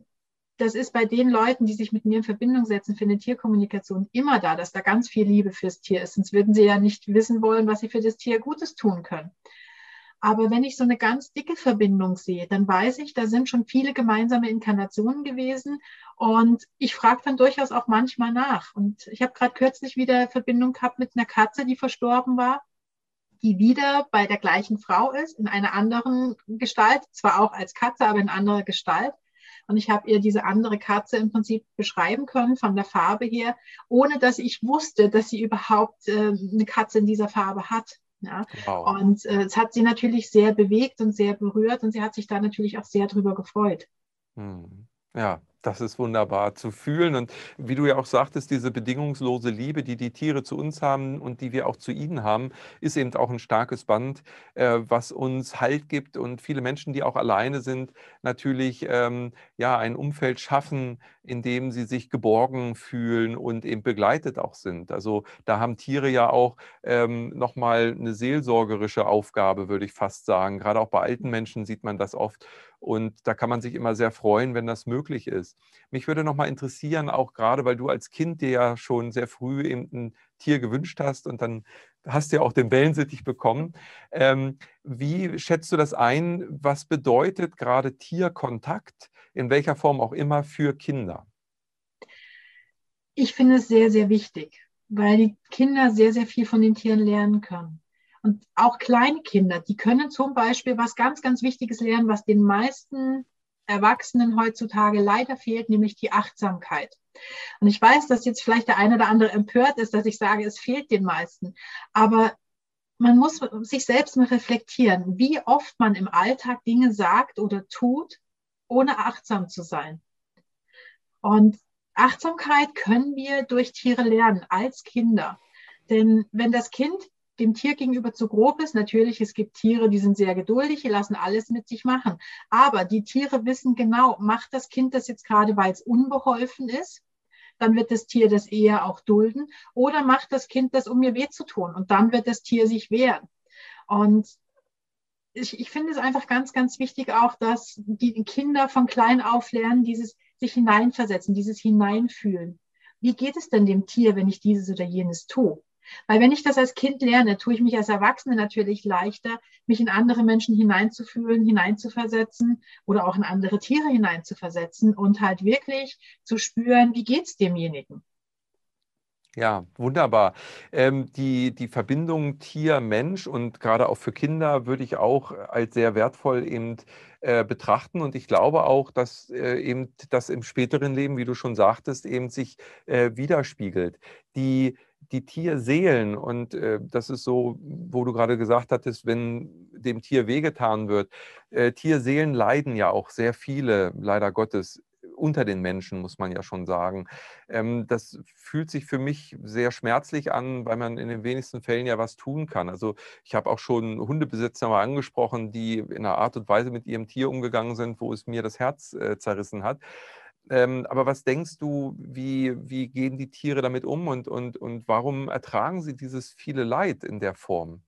Speaker 3: das ist bei den Leuten, die sich mit mir in Verbindung setzen für eine Tierkommunikation immer da, dass da ganz viel Liebe fürs Tier ist. Sonst würden sie ja nicht wissen wollen, was sie für das Tier Gutes tun können. Aber wenn ich so eine ganz dicke Verbindung sehe, dann weiß ich, da sind schon viele gemeinsame Inkarnationen gewesen. Und ich frage dann durchaus auch manchmal nach. Und ich habe gerade kürzlich wieder Verbindung gehabt mit einer Katze, die verstorben war, die wieder bei der gleichen Frau ist, in einer anderen Gestalt, zwar auch als Katze, aber in anderer Gestalt. Und ich habe ihr diese andere Katze im Prinzip beschreiben können von der Farbe her, ohne dass ich wusste, dass sie überhaupt äh, eine Katze in dieser Farbe hat. Ja? Wow. Und äh, es hat sie natürlich sehr bewegt und sehr berührt und sie hat sich da natürlich auch sehr drüber gefreut.
Speaker 2: Hm. Ja, das ist wunderbar zu fühlen. Und wie du ja auch sagtest, diese bedingungslose Liebe, die die Tiere zu uns haben und die wir auch zu ihnen haben, ist eben auch ein starkes Band, äh, was uns Halt gibt und viele Menschen, die auch alleine sind, natürlich ähm, ja ein Umfeld schaffen, in dem sie sich geborgen fühlen und eben begleitet auch sind. Also da haben Tiere ja auch ähm, nochmal eine seelsorgerische Aufgabe, würde ich fast sagen. Gerade auch bei alten Menschen sieht man das oft. Und da kann man sich immer sehr freuen, wenn das möglich ist. Mich würde noch mal interessieren, auch gerade, weil du als Kind dir ja schon sehr früh eben ein Tier gewünscht hast und dann hast du ja auch den Wellensittich bekommen. Ähm, wie schätzt du das ein? Was bedeutet gerade Tierkontakt, in welcher Form auch immer, für Kinder?
Speaker 3: Ich finde es sehr, sehr wichtig, weil die Kinder sehr, sehr viel von den Tieren lernen können. Und auch kleine Kinder, die können zum Beispiel was ganz, ganz Wichtiges lernen, was den meisten Erwachsenen heutzutage leider fehlt, nämlich die Achtsamkeit. Und ich weiß, dass jetzt vielleicht der eine oder andere empört ist, dass ich sage, es fehlt den meisten. Aber man muss sich selbst mal reflektieren, wie oft man im Alltag Dinge sagt oder tut, ohne achtsam zu sein. Und Achtsamkeit können wir durch Tiere lernen, als Kinder. Denn wenn das Kind dem Tier gegenüber zu grob ist. Natürlich, es gibt Tiere, die sind sehr geduldig, die lassen alles mit sich machen. Aber die Tiere wissen genau, macht das Kind das jetzt gerade, weil es unbeholfen ist? Dann wird das Tier das eher auch dulden. Oder macht das Kind das, um mir weh zu tun? Und dann wird das Tier sich wehren. Und ich, ich finde es einfach ganz, ganz wichtig auch, dass die Kinder von klein auf lernen, dieses sich hineinversetzen, dieses Hineinfühlen. Wie geht es denn dem Tier, wenn ich dieses oder jenes tue? Weil wenn ich das als Kind lerne, tue ich mich als Erwachsene natürlich leichter, mich in andere Menschen hineinzufühlen, hineinzuversetzen oder auch in andere Tiere hineinzuversetzen und halt wirklich zu spüren, wie geht es demjenigen.
Speaker 2: Ja, wunderbar. Ähm, die, die Verbindung Tier-Mensch und gerade auch für Kinder würde ich auch als sehr wertvoll eben äh, betrachten. Und ich glaube auch, dass äh, eben das im späteren Leben, wie du schon sagtest, eben sich äh, widerspiegelt. Die die Tierseelen, und äh, das ist so, wo du gerade gesagt hattest, wenn dem Tier wehgetan wird, äh, Tierseelen leiden ja auch sehr viele, leider Gottes, unter den Menschen, muss man ja schon sagen. Ähm, das fühlt sich für mich sehr schmerzlich an, weil man in den wenigsten Fällen ja was tun kann. Also ich habe auch schon Hundebesitzer mal angesprochen, die in einer Art und Weise mit ihrem Tier umgegangen sind, wo es mir das Herz äh, zerrissen hat. Ähm, aber was denkst du, wie, wie gehen die Tiere damit um und, und, und warum ertragen sie dieses viele Leid in der Form?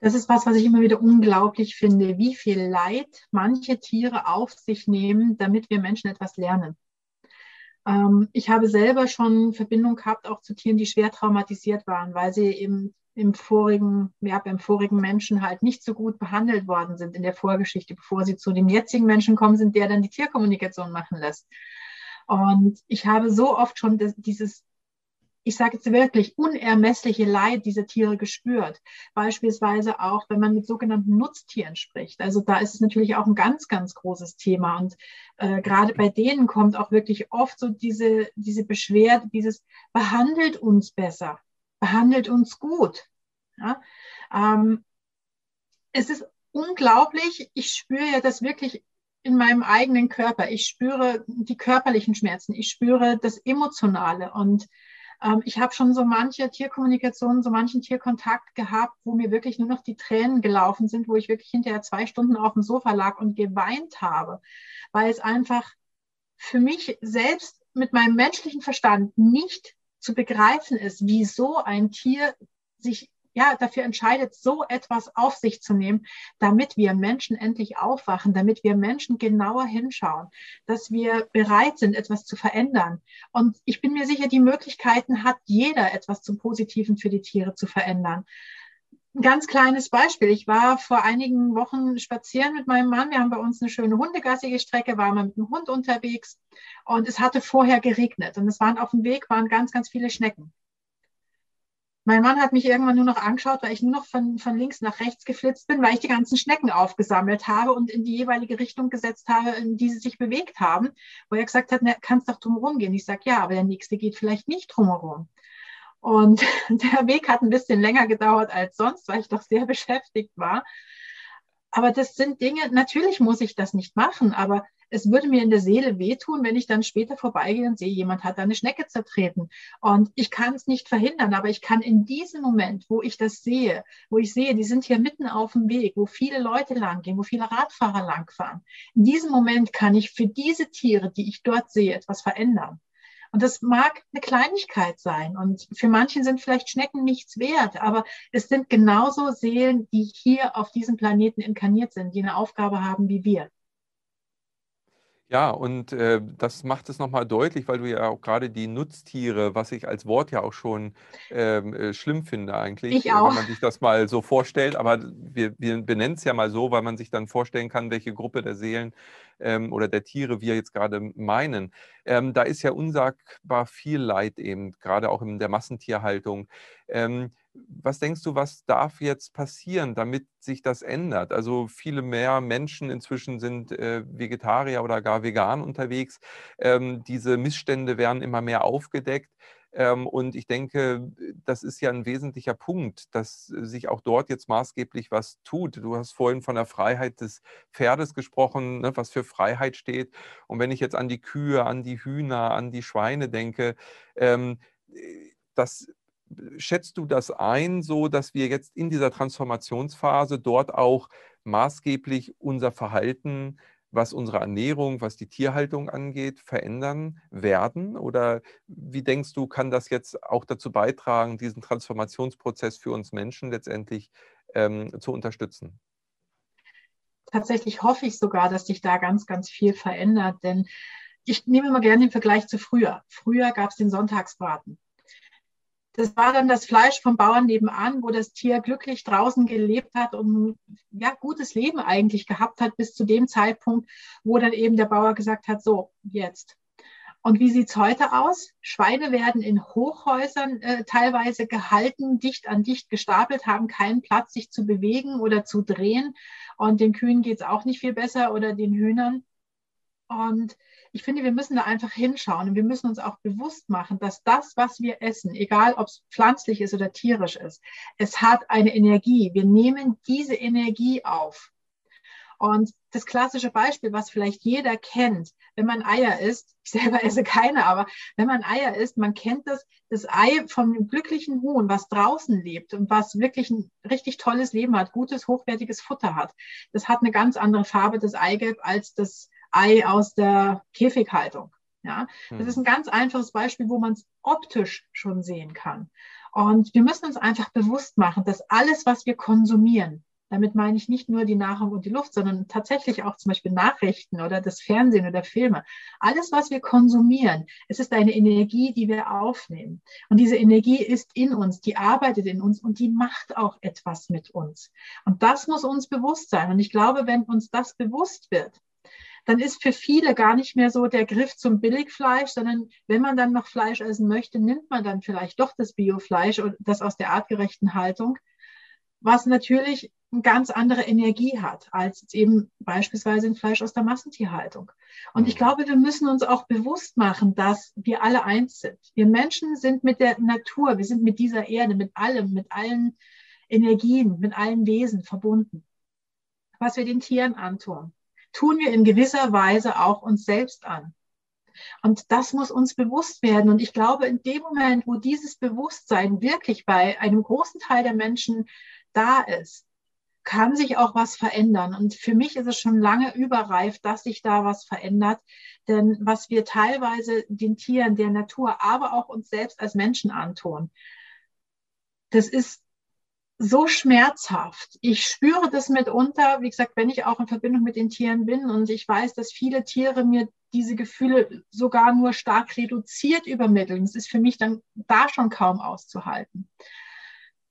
Speaker 3: Das ist was, was ich immer wieder unglaublich finde, wie viel Leid manche Tiere auf sich nehmen, damit wir Menschen etwas lernen. Ähm, ich habe selber schon Verbindung gehabt, auch zu Tieren, die schwer traumatisiert waren, weil sie eben im vorigen, ja, beim vorigen Menschen halt nicht so gut behandelt worden sind in der Vorgeschichte, bevor sie zu dem jetzigen Menschen kommen sind, der dann die Tierkommunikation machen lässt. Und ich habe so oft schon das, dieses, ich sage jetzt wirklich, unermessliche Leid dieser Tiere gespürt. Beispielsweise auch, wenn man mit sogenannten Nutztieren spricht. Also da ist es natürlich auch ein ganz, ganz großes Thema. Und äh, gerade bei denen kommt auch wirklich oft so diese, diese Beschwerde, dieses behandelt uns besser behandelt uns gut. Ja? Ähm, es ist unglaublich, ich spüre ja das wirklich in meinem eigenen Körper. Ich spüre die körperlichen Schmerzen, ich spüre das Emotionale und ähm, ich habe schon so manche Tierkommunikationen, so manchen Tierkontakt gehabt, wo mir wirklich nur noch die Tränen gelaufen sind, wo ich wirklich hinterher zwei Stunden auf dem Sofa lag und geweint habe, weil es einfach für mich selbst mit meinem menschlichen Verstand nicht zu begreifen ist, wieso ein Tier sich ja, dafür entscheidet, so etwas auf sich zu nehmen, damit wir Menschen endlich aufwachen, damit wir Menschen genauer hinschauen, dass wir bereit sind, etwas zu verändern. Und ich bin mir sicher, die Möglichkeiten hat jeder, etwas zum Positiven für die Tiere zu verändern Ein ganz kleines Beispiel. Ich war vor einigen Wochen spazieren mit meinem Mann. Wir haben bei uns eine schöne hundegassige Strecke, waren wir mit dem Hund unterwegs und es hatte vorher geregnet und es waren auf dem Weg waren ganz, ganz viele Schnecken. Mein Mann hat mich irgendwann nur noch angeschaut, weil ich nur noch von, von links nach rechts geflitzt bin, weil ich die ganzen Schnecken aufgesammelt habe und in die jeweilige Richtung gesetzt habe, in die sie sich bewegt haben. Wo er gesagt hat, na, kannst doch drumherum gehen. Ich sage, ja, aber der nächste geht vielleicht nicht drumherum. Und der Weg hat ein bisschen länger gedauert als sonst, weil ich doch sehr beschäftigt war. Aber das sind Dinge, natürlich muss ich das nicht machen, aber es würde mir in der Seele wehtun, wenn ich dann später vorbeigehe und sehe, jemand hat da eine Schnecke zertreten. Und ich kann es nicht verhindern, aber ich kann in diesem Moment, wo ich das sehe, wo ich sehe, die sind hier mitten auf dem Weg, wo viele Leute langgehen, wo viele Radfahrer langfahren, in diesem Moment kann ich für diese Tiere, die ich dort sehe, etwas verändern. Und das mag eine Kleinigkeit sein. Und für manchen sind vielleicht Schnecken nichts wert, aber es sind genauso Seelen, die hier auf diesem Planeten inkarniert sind, die eine Aufgabe haben wie wir.
Speaker 2: Ja, und äh, das macht es nochmal deutlich, weil du ja auch gerade die Nutztiere, was ich als Wort ja auch schon ähm, äh, schlimm finde eigentlich,
Speaker 3: Ich
Speaker 2: äh, wenn
Speaker 3: auch.
Speaker 2: man sich das mal so vorstellt. Aber wir, wir benennen es ja mal so, weil man sich dann vorstellen kann, welche Gruppe der Seelen ähm, oder der Tiere wir jetzt gerade meinen. Ähm, da ist ja unsagbar viel Leid eben, gerade auch in der Massentierhaltung. Ähm, was denkst du, was darf jetzt passieren, damit sich das ändert? Also viele mehr Menschen inzwischen sind äh, Vegetarier oder gar vegan unterwegs. Ähm, diese Missstände werden immer mehr aufgedeckt. Ähm, und ich denke, das ist ja ein wesentlicher Punkt, dass sich auch dort jetzt maßgeblich was tut. Du hast vorhin von der Freiheit des Pferdes gesprochen, ne, was für Freiheit steht. Und wenn ich jetzt an die Kühe, an die Hühner, an die Schweine denke, ähm, das schätzt du das ein, so dass wir jetzt in dieser Transformationsphase dort auch maßgeblich unser Verhalten, was unsere Ernährung, was die Tierhaltung angeht, verändern werden? Oder wie denkst du, kann das jetzt auch dazu beitragen, diesen Transformationsprozess für uns Menschen letztendlich ähm, zu unterstützen?
Speaker 3: Tatsächlich hoffe ich sogar, dass sich da ganz, ganz viel verändert, denn ich nehme immer gerne den Vergleich zu früher. Früher gab es den Sonntagsbraten. Das war dann das Fleisch vom Bauern nebenan, wo das Tier glücklich draußen gelebt hat und ja, gutes Leben eigentlich gehabt hat bis zu dem Zeitpunkt, wo dann eben der Bauer gesagt hat, so, jetzt. Und wie sieht's heute aus? Schweine werden in Hochhäusern äh, teilweise gehalten, dicht an dicht gestapelt, haben keinen Platz, sich zu bewegen oder zu drehen. Und den Kühen geht's auch nicht viel besser oder den Hühnern. Und ich finde, wir müssen da einfach hinschauen und wir müssen uns auch bewusst machen, dass das, was wir essen, egal ob es pflanzlich ist oder tierisch ist, es hat eine Energie. Wir nehmen diese Energie auf. Und das klassische Beispiel, was vielleicht jeder kennt, wenn man Eier isst, ich selber esse keine, aber wenn man Eier isst, man kennt das, das Ei vom glücklichen Huhn, was draußen lebt und was wirklich ein richtig tolles Leben hat, gutes, hochwertiges Futter hat. Das hat eine ganz andere Farbe, das Eigelb, als das Ei aus der Käfighaltung. Ja, das ist
Speaker 2: Hm.
Speaker 3: ein ganz einfaches Beispiel, wo man es optisch schon sehen kann. Und wir müssen uns einfach bewusst machen, dass alles, was wir konsumieren, damit meine ich nicht nur die Nahrung und die Luft, sondern tatsächlich auch zum Beispiel Nachrichten oder das Fernsehen oder Filme. Alles, was wir konsumieren, es ist eine Energie, die wir aufnehmen. Und diese Energie ist in uns, die arbeitet in uns und die macht auch etwas mit uns. Und das muss uns bewusst sein. Und ich glaube, wenn uns das bewusst wird, dann ist für viele gar nicht mehr so der Griff zum Billigfleisch, sondern wenn man dann noch Fleisch essen möchte, nimmt man dann vielleicht doch das Biofleisch und das aus der artgerechten Haltung, was natürlich eine ganz andere Energie hat als eben beispielsweise ein Fleisch aus der Massentierhaltung. Und ich
Speaker 2: Mhm.
Speaker 3: glaube, wir müssen uns auch bewusst machen, dass wir alle eins sind. Wir Menschen sind mit der Natur, wir sind mit dieser Erde, mit allem, mit allen Energien, mit allen Wesen verbunden. Was wir den Tieren antun, tun wir in gewisser Weise auch uns selbst an. Und das muss uns bewusst werden. Und ich glaube, in dem Moment, wo dieses Bewusstsein wirklich bei einem großen Teil der Menschen da ist, kann sich auch was verändern. Und für mich ist es schon lange überreif, dass sich da was verändert. Denn was wir teilweise den Tieren, der Natur, aber auch uns selbst als Menschen antun, das ist so schmerzhaft. Ich spüre das mitunter, wie gesagt, wenn ich auch in Verbindung mit den Tieren bin und ich weiß, dass viele Tiere mir diese Gefühle sogar nur stark reduziert übermitteln. Das ist für mich dann da schon kaum auszuhalten.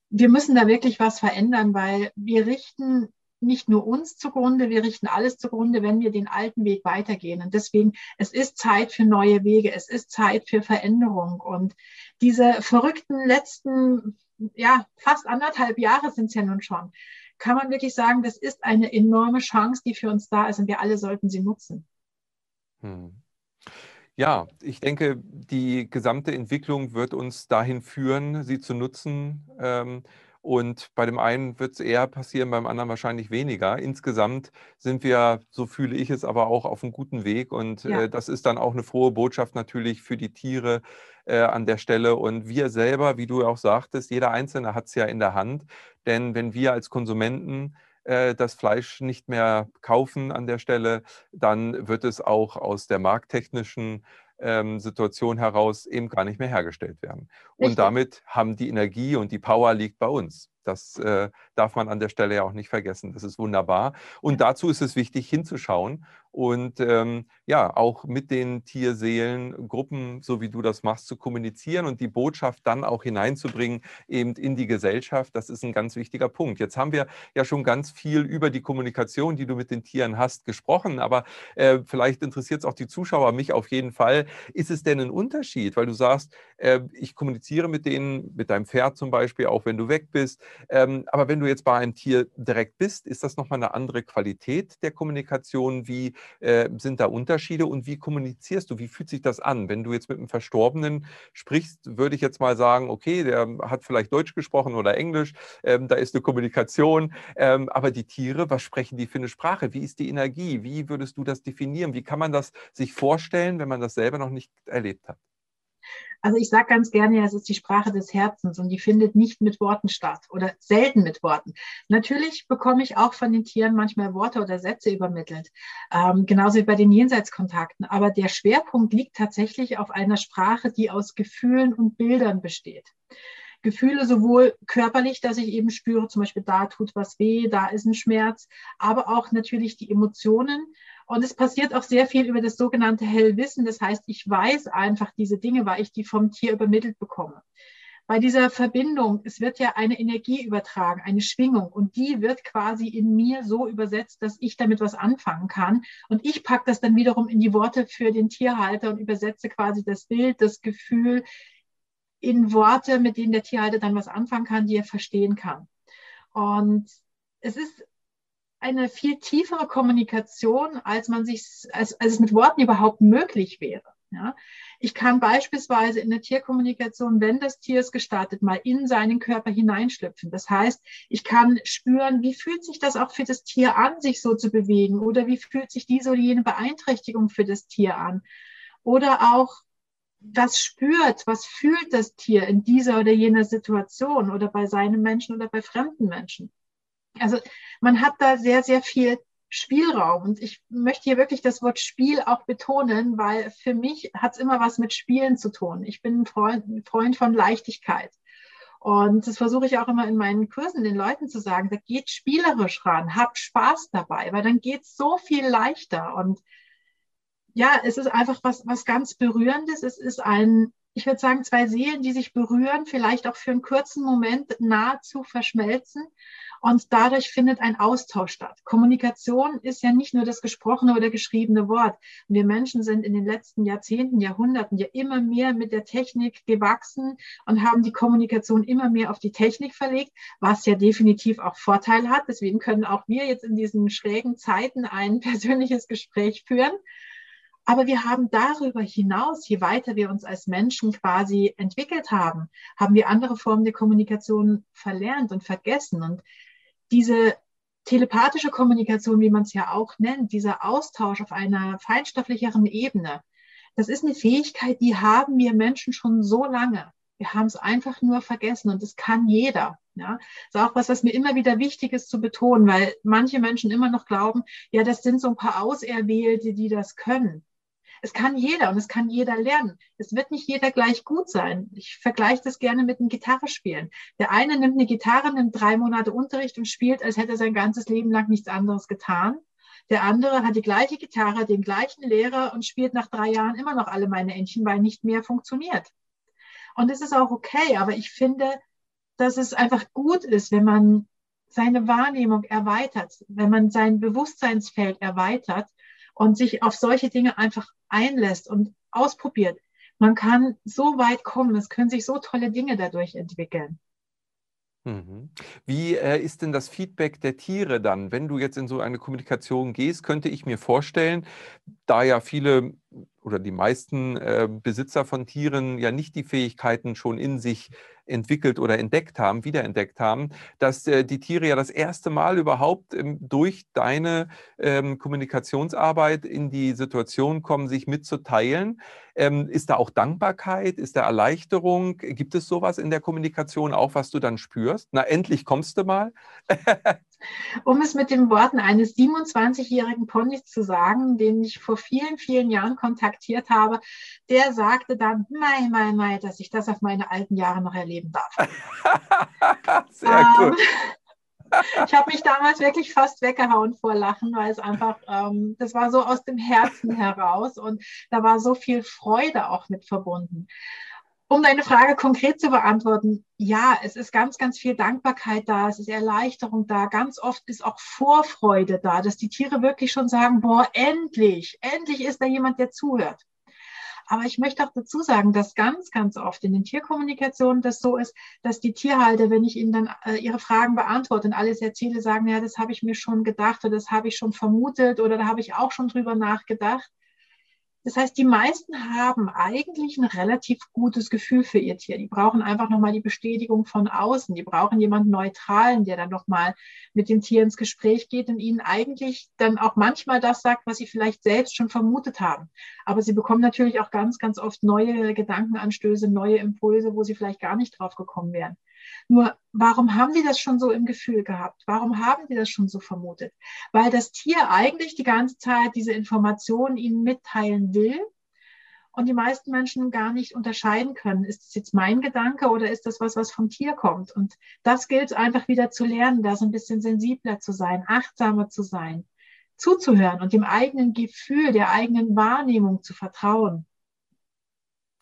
Speaker 3: wir müssen da wirklich was verändern, weil wir richten nicht nur uns zugrunde, wir richten alles zugrunde, wenn wir den alten Weg weitergehen. Und deswegen, es ist Zeit für neue Wege, es ist Zeit für Veränderung. Und diese verrückten letzten, ja, fast anderthalb Jahre sind es ja nun schon, kann man wirklich sagen, das ist eine enorme Chance, die für uns da ist und wir alle sollten sie nutzen.
Speaker 2: Hm. Ja, ich denke, die gesamte Entwicklung wird uns dahin führen, sie zu nutzen. Ähm, und bei dem einen wird es eher passieren, beim anderen wahrscheinlich weniger. Insgesamt sind wir, so fühle ich es, aber auch auf einem guten Weg. Und ja. äh, das ist dann auch eine frohe Botschaft natürlich für die Tiere äh, an der Stelle. Und wir selber, wie du auch sagtest, jeder Einzelne hat es ja in der Hand. Denn wenn wir als Konsumenten äh, das Fleisch nicht mehr kaufen an der Stelle, dann wird es auch aus der markttechnischen ähm, Situation heraus eben gar nicht mehr hergestellt werden. Richtig. Und damit haben die Energie und die Power liegt bei uns. Das äh, darf man an der Stelle ja auch nicht vergessen. Das ist wunderbar. Und dazu ist es wichtig, hinzuschauen und ähm, ja, auch mit den Tierseelengruppen, so wie du das machst, zu kommunizieren und die Botschaft dann auch hineinzubringen, eben in die Gesellschaft. Das ist ein ganz wichtiger Punkt. Jetzt haben wir ja schon ganz viel über die Kommunikation, die du mit den Tieren hast, gesprochen, aber äh, vielleicht interessiert es auch die Zuschauer, mich auf jeden Fall. Ist es denn ein Unterschied, weil du sagst, äh, ich kommuniziere mit denen, mit deinem Pferd zum Beispiel, auch wenn du weg bist. Ähm, aber wenn du jetzt bei einem Tier direkt bist, ist das nochmal eine andere Qualität der Kommunikation? Wie äh, sind da Unterschiede und wie kommunizierst du? Wie fühlt sich das an? Wenn du jetzt mit einem Verstorbenen sprichst, würde ich jetzt mal sagen, okay, der hat vielleicht Deutsch gesprochen oder Englisch, ähm, da ist eine Kommunikation. Ähm, aber die Tiere, was sprechen die für eine Sprache? Wie ist die Energie? Wie würdest du das definieren? Wie kann man das sich vorstellen, wenn man das selber noch nicht erlebt hat?
Speaker 3: Also ich sage ganz gerne, es ist die Sprache des Herzens und die findet nicht mit Worten statt oder selten mit Worten. Natürlich bekomme ich auch von den Tieren manchmal Worte oder Sätze übermittelt, ähm, genauso wie bei den Jenseitskontakten. Aber der Schwerpunkt liegt tatsächlich auf einer Sprache, die aus Gefühlen und Bildern besteht. Gefühle sowohl körperlich, dass ich eben spüre, zum Beispiel da tut was weh, da ist ein Schmerz, aber auch natürlich die Emotionen, und es passiert auch sehr viel über das sogenannte Hellwissen. Das heißt, ich weiß einfach diese Dinge, weil ich die vom Tier übermittelt bekomme. Bei dieser Verbindung, es wird ja eine Energie übertragen, eine Schwingung und die wird quasi in mir so übersetzt, dass ich damit was anfangen kann. Und ich packe das dann wiederum in die Worte für den Tierhalter und übersetze quasi das Bild, das Gefühl in Worte, mit denen der Tierhalter dann was anfangen kann, die er verstehen kann. Und es ist eine viel tiefere Kommunikation, als man sich, als, als es mit Worten überhaupt möglich wäre. Ja? Ich kann beispielsweise in der Tierkommunikation, wenn das Tier es gestartet, mal in seinen Körper hineinschlüpfen. Das heißt, ich kann spüren, wie fühlt sich das auch für das Tier an, sich so zu bewegen oder wie fühlt sich diese oder jene Beeinträchtigung für das Tier an. Oder auch, was spürt, was fühlt das Tier in dieser oder jener Situation oder bei seinem Menschen oder bei fremden Menschen. Also man hat da sehr, sehr viel Spielraum. Und ich möchte hier wirklich das Wort Spiel auch betonen, weil für mich hat es immer was mit Spielen zu tun. Ich bin ein Freund, ein Freund von Leichtigkeit. Und das versuche ich auch immer in meinen Kursen den Leuten zu sagen, da geht spielerisch ran, habt Spaß dabei, weil dann geht es so viel leichter. Und ja, es ist einfach was, was ganz Berührendes. Es ist ein, ich würde sagen, zwei Seelen, die sich berühren, vielleicht auch für einen kurzen Moment nahezu verschmelzen. Und dadurch findet ein Austausch statt. Kommunikation ist ja nicht nur das gesprochene oder geschriebene Wort. Wir Menschen sind in den letzten Jahrzehnten, Jahrhunderten ja immer mehr mit der Technik gewachsen und haben die Kommunikation immer mehr auf die Technik verlegt, was ja definitiv auch Vorteile hat. Deswegen können auch wir jetzt in diesen schrägen Zeiten ein persönliches Gespräch führen. Aber wir haben darüber hinaus, je weiter wir uns als Menschen quasi entwickelt haben, haben wir andere Formen der Kommunikation verlernt und vergessen. Und diese telepathische Kommunikation, wie man es ja auch nennt, dieser Austausch auf einer feinstofflicheren Ebene, das ist eine Fähigkeit, die haben wir Menschen schon so lange. Wir haben es einfach nur vergessen und das kann jeder. Ja, das ist auch was, was mir immer wieder wichtig ist zu betonen, weil manche Menschen immer noch glauben, ja, das sind so ein paar Auserwählte, die das können. Es kann jeder und es kann jeder lernen. Es wird nicht jeder gleich gut sein. Ich vergleiche das gerne mit einem Gitarrespielen. Der eine nimmt eine Gitarre, nimmt drei Monate Unterricht und spielt, als hätte er sein ganzes Leben lang nichts anderes getan. Der andere hat die gleiche Gitarre, den gleichen Lehrer und spielt nach drei Jahren immer noch alle meine Entchen, weil nicht mehr funktioniert. Und es ist auch okay, aber ich finde, dass es einfach gut ist, wenn man seine Wahrnehmung erweitert, wenn man sein Bewusstseinsfeld erweitert und sich auf solche Dinge einfach einlässt und ausprobiert. Man kann so weit kommen, es können sich so tolle Dinge dadurch entwickeln.
Speaker 2: Mhm. Wie äh, ist denn das Feedback der Tiere dann? Wenn du jetzt in so eine Kommunikation gehst, könnte ich mir vorstellen, da ja viele oder die meisten äh, Besitzer von Tieren ja nicht die Fähigkeiten schon in sich entwickelt oder entdeckt haben, wiederentdeckt haben, dass äh, die Tiere ja das erste Mal überhaupt ähm, durch deine ähm, Kommunikationsarbeit in die Situation kommen, sich mitzuteilen. Ähm, ist da auch Dankbarkeit? Ist da Erleichterung? Gibt es sowas in der Kommunikation auch, was du dann spürst? Na, endlich kommst du mal.
Speaker 3: um es mit den Worten eines 27-jährigen Ponys zu sagen, den ich vor vielen, vielen Jahren kontaktiert habe, der sagte dann, mei, mei, mei, dass ich das auf meine alten Jahre noch erleben darf. Sehr ähm, gut. ich habe mich damals wirklich fast weggehauen vor Lachen, weil es einfach, ähm, das war so aus dem Herzen heraus und da war so viel Freude auch mit verbunden. Um deine Frage konkret zu beantworten, ja, es ist ganz, ganz viel Dankbarkeit da, es ist Erleichterung da, ganz oft ist auch Vorfreude da, dass die Tiere wirklich schon sagen, boah, endlich, endlich ist da jemand, der zuhört. Aber ich möchte auch dazu sagen, dass ganz, ganz oft in den Tierkommunikationen das so ist, dass die Tierhalter, wenn ich ihnen dann äh, ihre Fragen beantworte und alles erzähle, sagen, ja, das habe ich mir schon gedacht oder das habe ich schon vermutet oder da habe ich auch schon drüber nachgedacht. Das heißt, die meisten haben eigentlich ein relativ gutes Gefühl für ihr Tier. Die brauchen einfach nochmal die Bestätigung von außen. Die brauchen jemanden Neutralen, der dann nochmal mit dem Tier ins Gespräch geht und ihnen eigentlich dann auch manchmal das sagt, was sie vielleicht selbst schon vermutet haben. Aber sie bekommen natürlich auch ganz, ganz oft neue Gedankenanstöße, neue Impulse, wo sie vielleicht gar nicht drauf gekommen wären. Nur, warum haben die das schon so im Gefühl gehabt? Warum haben die das schon so vermutet? Weil das Tier eigentlich die ganze Zeit diese Informationen ihnen mitteilen will und die meisten Menschen gar nicht unterscheiden können, ist das jetzt mein Gedanke oder ist das was, was vom Tier kommt? Und das gilt einfach wieder zu lernen, da so ein bisschen sensibler zu sein, achtsamer zu sein, zuzuhören und dem eigenen Gefühl, der eigenen Wahrnehmung zu vertrauen.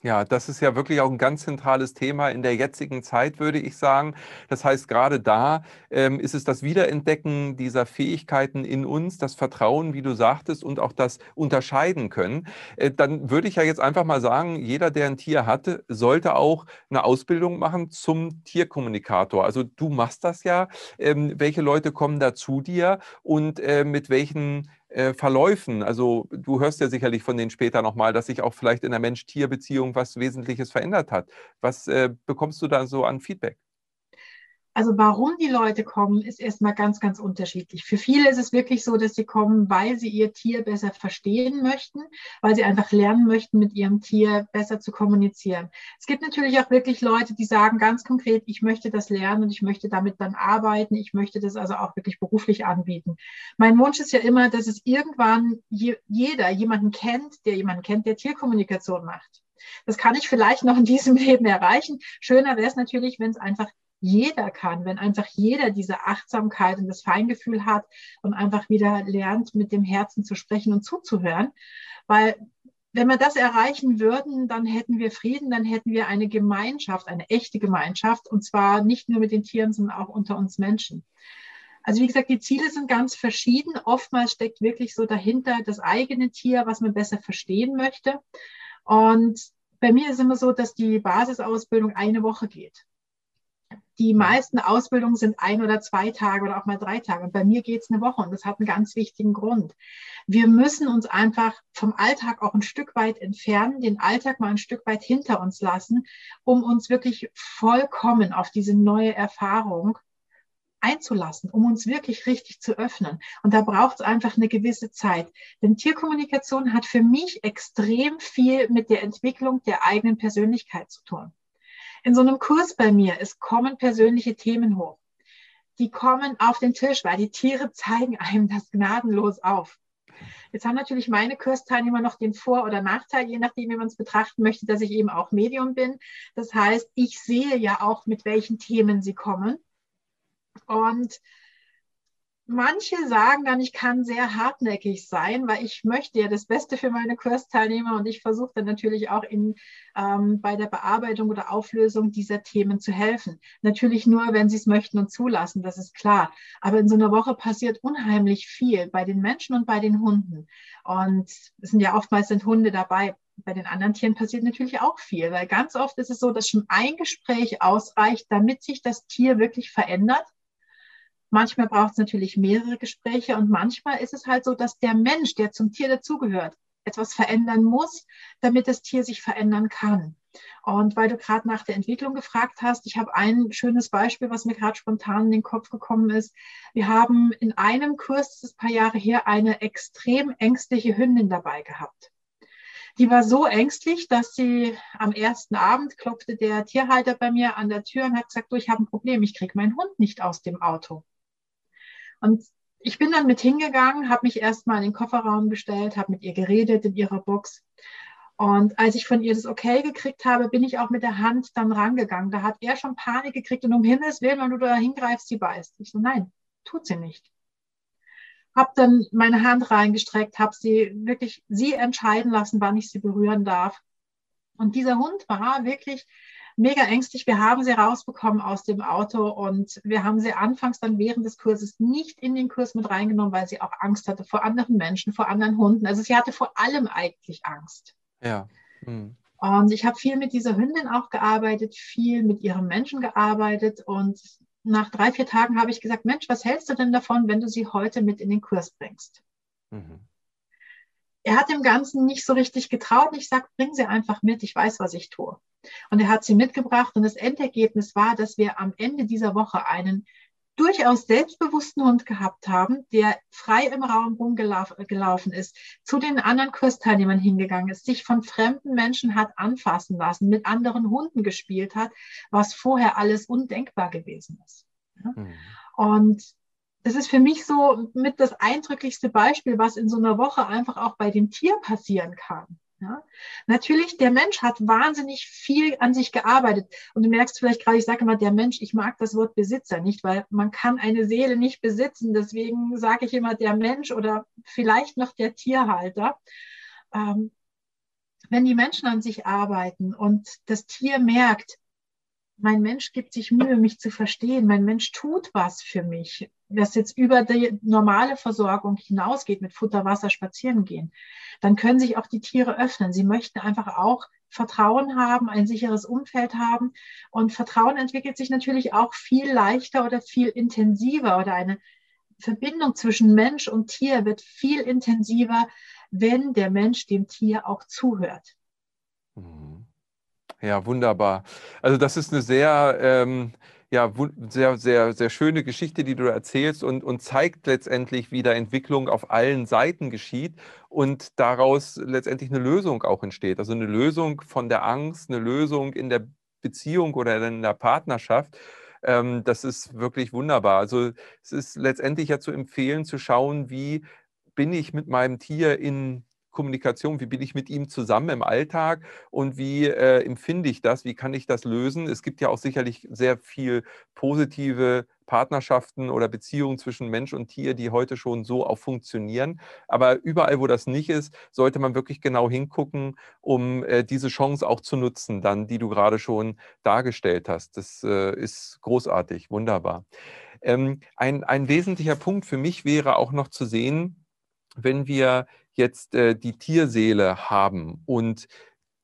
Speaker 2: Ja, das ist ja wirklich auch ein ganz zentrales Thema in der jetzigen Zeit, würde ich sagen. Das heißt, gerade da ähm, ist es das Wiederentdecken dieser Fähigkeiten in uns, das Vertrauen, wie du sagtest, und auch das Unterscheiden können. Äh, dann würde ich ja jetzt einfach mal sagen, jeder, der ein Tier hatte, sollte auch eine Ausbildung machen zum Tierkommunikator. Also du machst das ja. Ähm, welche Leute kommen da zu dir und äh, mit welchen äh, Verläufen, also du hörst ja sicherlich von denen später nochmal, dass sich auch vielleicht in der Mensch-Tier-Beziehung was Wesentliches verändert hat. Was äh, bekommst du da so an Feedback?
Speaker 3: Also warum die Leute kommen, ist erstmal ganz, ganz unterschiedlich. Für viele ist es wirklich so, dass sie kommen, weil sie ihr Tier besser verstehen möchten, weil sie einfach lernen möchten, mit ihrem Tier besser zu kommunizieren. Es gibt natürlich auch wirklich Leute, die sagen ganz konkret, ich möchte das lernen und ich möchte damit dann arbeiten. Ich möchte das also auch wirklich beruflich anbieten. Mein Wunsch ist ja immer, dass es irgendwann je, jeder jemanden kennt, der jemanden kennt, der Tierkommunikation macht. Das kann ich vielleicht noch in diesem Leben erreichen. Schöner wäre es natürlich, wenn es einfach jeder kann, wenn einfach jeder diese Achtsamkeit und das Feingefühl hat und einfach wieder lernt, mit dem Herzen zu sprechen und zuzuhören. Weil wenn wir das erreichen würden, dann hätten wir Frieden, dann hätten wir eine Gemeinschaft, eine echte Gemeinschaft und zwar nicht nur mit den Tieren, sondern auch unter uns Menschen. Also wie gesagt, die Ziele sind ganz verschieden. Oftmals steckt wirklich so dahinter das eigene Tier, was man besser verstehen möchte. Und bei mir ist immer so, dass die Basisausbildung eine Woche geht. Die meisten Ausbildungen sind ein oder zwei Tage oder auch mal drei Tage. Und bei mir geht es eine Woche und das hat einen ganz wichtigen Grund. Wir müssen uns einfach vom Alltag auch ein Stück weit entfernen, den Alltag mal ein Stück weit hinter uns lassen, um uns wirklich vollkommen auf diese neue Erfahrung einzulassen, um uns wirklich richtig zu öffnen. Und da braucht es einfach eine gewisse Zeit. Denn Tierkommunikation hat für mich extrem viel mit der Entwicklung der eigenen Persönlichkeit zu tun in so einem Kurs bei mir, es kommen persönliche Themen hoch. Die kommen auf den Tisch, weil die Tiere zeigen einem das gnadenlos auf. Jetzt haben natürlich meine Kursteilnehmer noch den Vor- oder Nachteil, je nachdem, wie man es betrachten möchte, dass ich eben auch Medium bin. Das heißt, ich sehe ja auch, mit welchen Themen sie kommen. Und manche sagen dann, ich kann sehr hartnäckig sein, weil ich möchte ja das Beste für meine Kursteilnehmer und ich versuche dann natürlich auch in, ähm, bei der Bearbeitung oder Auflösung dieser Themen zu helfen. Natürlich nur, wenn sie es möchten und zulassen, das ist klar. Aber in so einer Woche passiert unheimlich viel bei den Menschen und bei den Hunden. Und es sind ja oftmals sind Hunde dabei. Bei den anderen Tieren passiert natürlich auch viel, weil ganz oft ist es so, dass schon ein Gespräch ausreicht, damit sich das Tier wirklich verändert Manchmal braucht es natürlich mehrere Gespräche und manchmal ist es halt so, dass der Mensch, der zum Tier dazugehört, etwas verändern muss, damit das Tier sich verändern kann. Und weil du gerade nach der Entwicklung gefragt hast, ich habe ein schönes Beispiel, was mir gerade spontan in den Kopf gekommen ist. Wir haben in einem Kurs, das ist ein paar Jahre her, eine extrem ängstliche Hündin dabei gehabt. Die war so ängstlich, dass sie am ersten Abend klopfte der Tierhalter bei mir an der Tür und hat gesagt, du, ich habe ein Problem, ich kriege meinen Hund nicht aus dem Auto. Und ich bin dann mit hingegangen, habe mich erstmal in den Kofferraum gestellt, habe mit ihr geredet in ihrer Box. Und als ich von ihr das Okay gekriegt habe, bin ich auch mit der Hand dann rangegangen. Da hat er schon Panik gekriegt und um Himmels Willen, wenn du da hingreifst, sie beißt. Ich so, nein, tut sie nicht. Hab dann meine Hand reingestreckt, habe sie wirklich sie entscheiden lassen, wann ich sie berühren darf. Und dieser Hund war wirklich mega ängstlich. Wir haben sie rausbekommen aus dem Auto und wir haben sie anfangs dann während des Kurses nicht in den Kurs mit reingenommen, weil sie auch Angst hatte vor anderen Menschen, vor anderen Hunden. Also sie hatte vor allem eigentlich Angst.
Speaker 2: Ja. Hm.
Speaker 3: Und ich habe viel mit dieser Hündin auch gearbeitet, viel mit ihrem Menschen gearbeitet und nach drei, vier Tagen habe ich gesagt, Mensch, was hältst du denn davon, wenn du sie heute mit in den Kurs bringst? Mhm. Er hat dem Ganzen nicht so richtig getraut. Ich sage, bring sie einfach mit, ich weiß, was ich tue. Und er hat sie mitgebracht und das Endergebnis war, dass wir am Ende dieser Woche einen durchaus selbstbewussten Hund gehabt haben, der frei im Raum rumgelaufen ist, zu den anderen Kursteilnehmern hingegangen ist, sich von fremden Menschen hat anfassen lassen, mit anderen Hunden gespielt hat, was vorher alles undenkbar gewesen ist. Mhm. Und das ist für mich so mit das eindrücklichste Beispiel, was in so einer Woche einfach auch bei dem Tier passieren kann. Ja? Natürlich, der Mensch hat wahnsinnig viel an sich gearbeitet. Und du merkst vielleicht gerade, ich sage immer, der Mensch, ich mag das Wort Besitzer nicht, weil man kann eine Seele nicht besitzen. Deswegen sage ich immer der Mensch oder vielleicht noch der Tierhalter. Ähm, wenn die Menschen an sich arbeiten und das Tier merkt, mein Mensch gibt sich Mühe, mich zu verstehen, mein Mensch tut was für mich, das jetzt über die normale Versorgung hinausgeht, mit Futter, Wasser, spazieren gehen, dann können sich auch die Tiere öffnen. Sie möchten einfach auch Vertrauen haben, ein sicheres Umfeld haben. Und Vertrauen entwickelt sich natürlich auch viel leichter oder viel intensiver oder eine Verbindung zwischen Mensch und Tier wird viel intensiver, wenn der Mensch dem Tier auch zuhört.
Speaker 2: Mhm. Ja, wunderbar. Also das ist eine sehr ähm, ja, sehr, sehr, sehr schöne Geschichte, die du erzählst und, und zeigt letztendlich, wie da Entwicklung auf allen Seiten geschieht und daraus letztendlich eine Lösung auch entsteht. Also eine Lösung von der Angst, eine Lösung in der Beziehung oder in der Partnerschaft. Ähm, das ist wirklich wunderbar. Also es ist letztendlich ja zu empfehlen, zu schauen, wie bin ich mit meinem Tier in Kommunikation, wie bin ich mit ihm zusammen im Alltag und wie äh, empfinde ich das, wie kann ich das lösen. Es gibt ja auch sicherlich sehr viel positive Partnerschaften oder Beziehungen zwischen Mensch und Tier, die heute schon so auch funktionieren. Aber überall, wo das nicht ist, sollte man wirklich genau hingucken, um äh, diese Chance auch zu nutzen, dann, die du gerade schon dargestellt hast. Das äh, ist großartig, wunderbar. Ähm, ein, ein wesentlicher Punkt für mich wäre auch noch zu sehen, wenn wir jetzt äh, die Tierseele haben und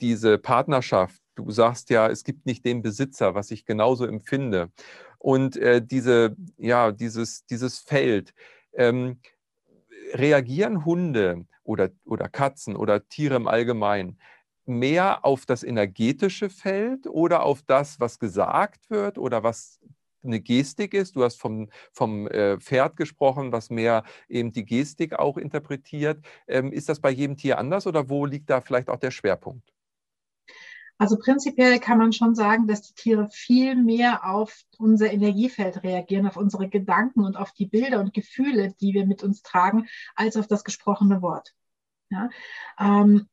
Speaker 2: diese Partnerschaft, du sagst ja, es gibt nicht den Besitzer, was ich genauso empfinde, und äh, diese, ja, dieses, dieses Feld, ähm, reagieren Hunde oder, oder Katzen oder Tiere im Allgemeinen mehr auf das energetische Feld oder auf das, was gesagt wird oder was eine Gestik ist. Du hast vom, vom äh, Pferd gesprochen, was mehr eben die Gestik auch interpretiert. Ähm, ist das bei jedem Tier anders oder wo liegt da vielleicht auch der Schwerpunkt?
Speaker 3: Also prinzipiell kann man schon sagen, dass die Tiere viel mehr auf unser Energiefeld reagieren, auf unsere Gedanken und auf die Bilder und Gefühle, die wir mit uns tragen, als auf das gesprochene Wort. Ja? Ähm,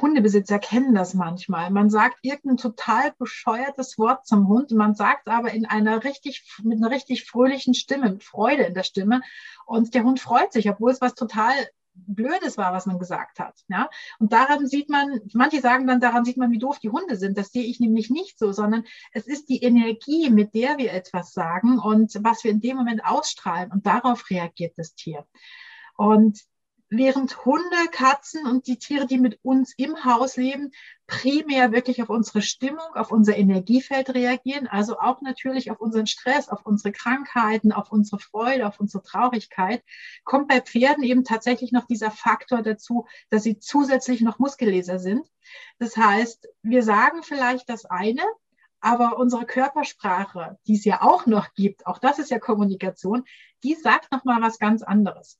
Speaker 3: Hundebesitzer kennen das manchmal. Man sagt irgendein total bescheuertes Wort zum Hund, man sagt aber in einer richtig, mit einer richtig fröhlichen Stimme, mit Freude in der Stimme. Und der Hund freut sich, obwohl es was total Blödes war, was man gesagt hat. Ja? Und daran sieht man, manche sagen dann, daran sieht man, wie doof die Hunde sind. Das sehe ich nämlich nicht so, sondern es ist die Energie, mit der wir etwas sagen und was wir in dem Moment ausstrahlen. Und darauf reagiert das Tier. Und während Hunde, Katzen und die Tiere, die mit uns im Haus leben, primär wirklich auf unsere Stimmung, auf unser Energiefeld reagieren, also auch natürlich auf unseren Stress, auf unsere Krankheiten, auf unsere Freude, auf unsere Traurigkeit, kommt bei Pferden eben tatsächlich noch dieser Faktor dazu, dass sie zusätzlich noch Muskelleser sind. Das heißt, wir sagen vielleicht das eine, aber unsere Körpersprache, die es ja auch noch gibt, auch das ist ja Kommunikation, die sagt noch mal was ganz anderes.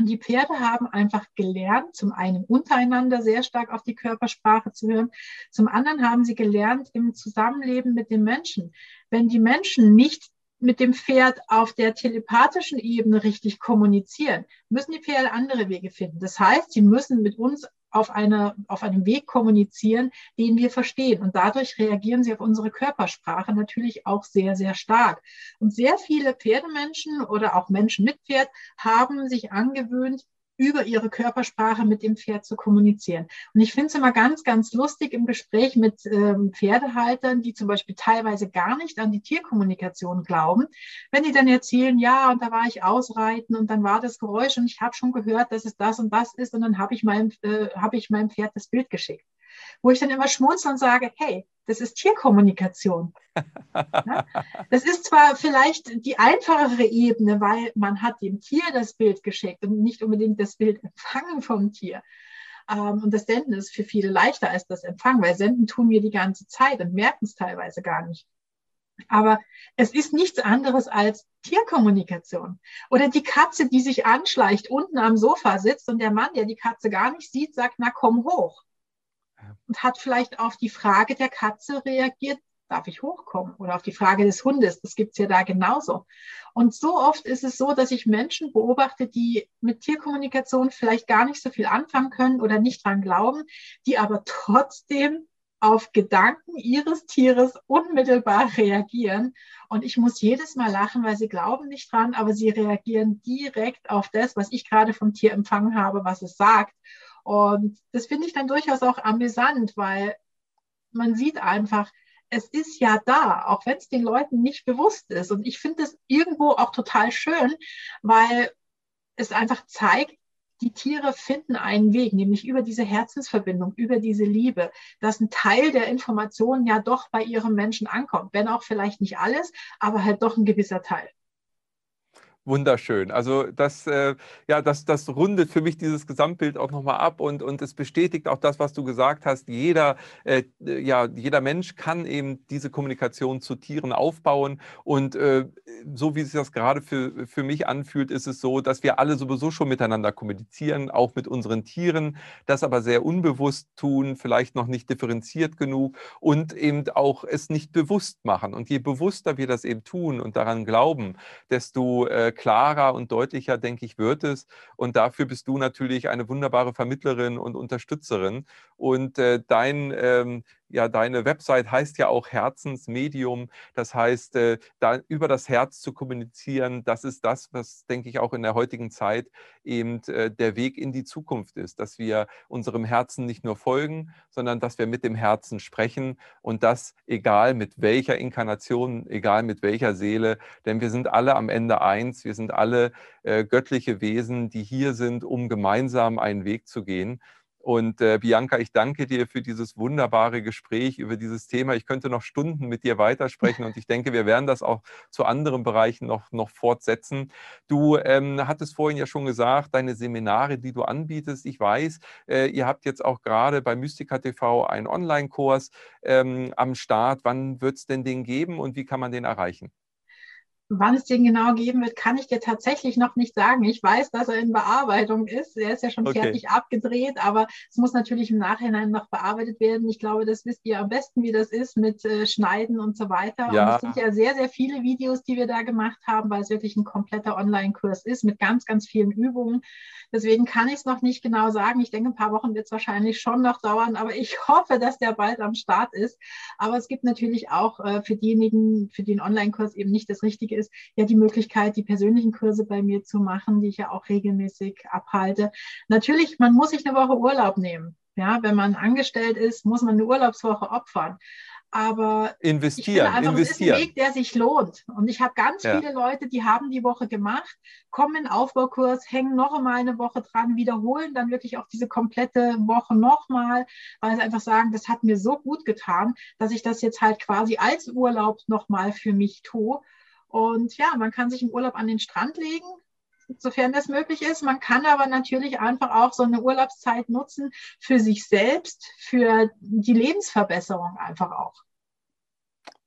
Speaker 3: Und die Pferde haben einfach gelernt, zum einen untereinander sehr stark auf die Körpersprache zu hören, zum anderen haben sie gelernt im Zusammenleben mit den Menschen. Wenn die Menschen nicht mit dem Pferd auf der telepathischen Ebene richtig kommunizieren, müssen die Pferde andere Wege finden. Das heißt, sie müssen mit uns auf, eine, auf einem Weg kommunizieren, den wir verstehen. Und dadurch reagieren sie auf unsere Körpersprache natürlich auch sehr, sehr stark. Und sehr viele Pferdemenschen oder auch Menschen mit Pferd haben sich angewöhnt, über ihre Körpersprache mit dem Pferd zu kommunizieren. Und ich finde es immer ganz, ganz lustig im Gespräch mit ähm, Pferdehaltern, die zum Beispiel teilweise gar nicht an die Tierkommunikation glauben, wenn die dann erzählen, ja, und da war ich ausreiten und dann war das Geräusch und ich habe schon gehört, dass es das und das ist und dann habe ich, meinem, äh, hab ich meinem Pferd das Bild geschickt wo ich dann immer schmunzel und sage, hey, das ist Tierkommunikation. Das ist zwar vielleicht die einfachere Ebene, weil man hat dem Tier das Bild geschickt und nicht unbedingt das Bild empfangen vom Tier. Ähm, und das Senden ist für viele leichter als das Empfangen, weil Senden tun wir die ganze Zeit und merken es teilweise gar nicht. Aber es ist nichts anderes als Tierkommunikation. Oder die Katze, die sich anschleicht, unten am Sofa sitzt und der Mann, der die Katze gar nicht sieht, sagt, na komm hoch und hat vielleicht auf die Frage der Katze reagiert, darf ich hochkommen? Oder auf die Frage des Hundes, das gibt es ja da genauso. Und so oft ist es so, dass ich Menschen beobachte, die mit Tierkommunikation vielleicht gar nicht so viel anfangen können oder nicht dran glauben, die aber trotzdem auf Gedanken ihres Tieres unmittelbar reagieren. Und ich muss jedes Mal lachen, weil sie glauben nicht dran, aber sie reagieren direkt auf das, was ich gerade vom Tier empfangen habe, was es sagt. Und das finde ich dann durchaus auch amüsant, weil man sieht einfach, es ist ja da, auch wenn es den Leuten nicht bewusst ist. Und ich finde es irgendwo auch total schön, weil es einfach zeigt, die Tiere finden einen Weg, nämlich über diese Herzensverbindung, über diese Liebe, dass ein Teil der Informationen ja doch bei ihrem Menschen ankommt. Wenn auch vielleicht nicht alles, aber halt doch ein gewisser Teil
Speaker 2: wunderschön. Also das, äh, ja, das, das rundet für mich dieses Gesamtbild auch nochmal ab und, und es bestätigt auch das, was du gesagt hast. Jeder, äh, ja, jeder Mensch kann eben diese Kommunikation zu Tieren aufbauen und äh, so wie sich das gerade für, für mich anfühlt, ist es so, dass wir alle sowieso schon miteinander kommunizieren, auch mit unseren Tieren, das aber sehr unbewusst tun, vielleicht noch nicht differenziert genug und eben auch es nicht bewusst machen. Und je bewusster wir das eben tun und daran glauben, desto äh, klarer und deutlicher, denke ich, wird es. Und dafür bist du natürlich eine wunderbare Vermittlerin und Unterstützerin. Und äh, dein ähm, ja, deine Website heißt ja auch Herzensmedium. Das heißt, äh, da über das Herz zu kommunizieren, das ist das, was, denke ich, auch in der heutigen Zeit eben äh, der Weg in die Zukunft ist, dass wir unserem Herzen nicht nur folgen, sondern dass wir mit dem Herzen sprechen und das egal mit welcher Inkarnation, egal mit welcher Seele, denn wir sind alle am Ende eins, wir sind alle äh, göttliche Wesen, die hier sind, um gemeinsam einen Weg zu gehen. Und äh, Bianca, ich danke dir für dieses wunderbare Gespräch über dieses Thema. Ich könnte noch Stunden mit dir weitersprechen und ich denke, wir werden das auch zu anderen Bereichen noch, noch fortsetzen. Du ähm, hattest vorhin ja schon gesagt, deine Seminare, die du anbietest. Ich weiß, äh, ihr habt jetzt auch gerade bei Mystica TV einen Online-Kurs ähm, am Start. Wann wird es denn den geben und wie kann man den erreichen?
Speaker 3: Wann es den genau geben wird, kann ich dir tatsächlich noch nicht sagen. Ich weiß, dass er in Bearbeitung ist. Er ist ja schon okay. fertig abgedreht, aber es muss natürlich im Nachhinein noch bearbeitet werden. Ich glaube, das wisst ihr am besten, wie das ist mit äh, Schneiden und so weiter. Ja. Und es sind ja sehr, sehr viele Videos, die wir da gemacht haben, weil es wirklich ein kompletter Online-Kurs ist mit ganz, ganz vielen Übungen. Deswegen kann ich es noch nicht genau sagen. Ich denke, ein paar Wochen wird es wahrscheinlich schon noch dauern, aber ich hoffe, dass der bald am Start ist. Aber es gibt natürlich auch äh, für diejenigen, für die ein Online-Kurs eben nicht das Richtige ist, ja die Möglichkeit, die persönlichen Kurse bei mir zu machen, die ich ja auch regelmäßig abhalte. Natürlich, man muss sich eine Woche Urlaub nehmen. Ja, wenn man angestellt ist, muss man eine Urlaubswoche opfern. Aber
Speaker 2: investieren,
Speaker 3: ich einfach,
Speaker 2: investieren.
Speaker 3: Es ist ein Weg, der sich lohnt. Und ich habe ganz ja. viele Leute, die haben die Woche gemacht, kommen in den Aufbaukurs, hängen noch einmal eine Woche dran, wiederholen dann wirklich auch diese komplette Woche nochmal, weil sie einfach sagen, das hat mir so gut getan, dass ich das jetzt halt quasi als Urlaub nochmal für mich tue. Und ja, man kann sich im Urlaub an den Strand legen, sofern das möglich ist. Man kann aber natürlich einfach auch so eine Urlaubszeit nutzen für sich selbst, für die Lebensverbesserung einfach auch.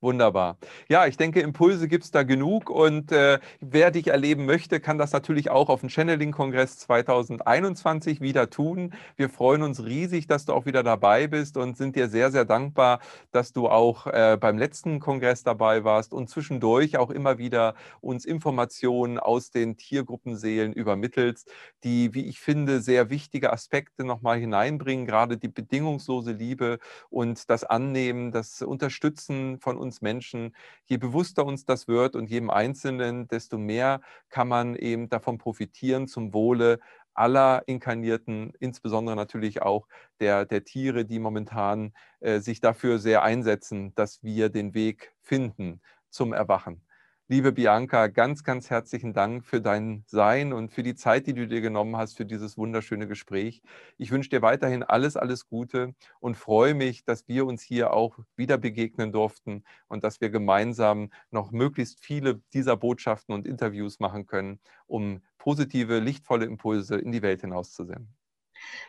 Speaker 2: Wunderbar. Ja, ich denke, Impulse gibt es da genug und äh, wer dich erleben möchte, kann das natürlich auch auf dem Channeling-Kongress 2021 wieder tun. Wir freuen uns riesig, dass du auch wieder dabei bist und sind dir sehr, sehr dankbar, dass du auch äh, beim letzten Kongress dabei warst und zwischendurch auch immer wieder uns Informationen aus den Tiergruppenseelen übermittelst, die, wie ich finde, sehr wichtige Aspekte nochmal hineinbringen, gerade die bedingungslose Liebe und das Annehmen, das Unterstützen von uns uns Menschen, je bewusster uns das wird und jedem Einzelnen, desto mehr kann man eben davon profitieren zum Wohle aller Inkarnierten, insbesondere natürlich auch der, der Tiere, die momentan äh, sich dafür sehr einsetzen, dass wir den Weg finden zum Erwachen. Liebe Bianca, ganz, ganz herzlichen Dank für dein Sein und für die Zeit, die du dir genommen hast für dieses wunderschöne Gespräch. Ich wünsche dir weiterhin alles, alles Gute und freue mich, dass wir uns hier auch wieder begegnen durften und dass wir gemeinsam noch möglichst viele dieser Botschaften und Interviews machen können, um positive, lichtvolle Impulse in die Welt hinauszusenden.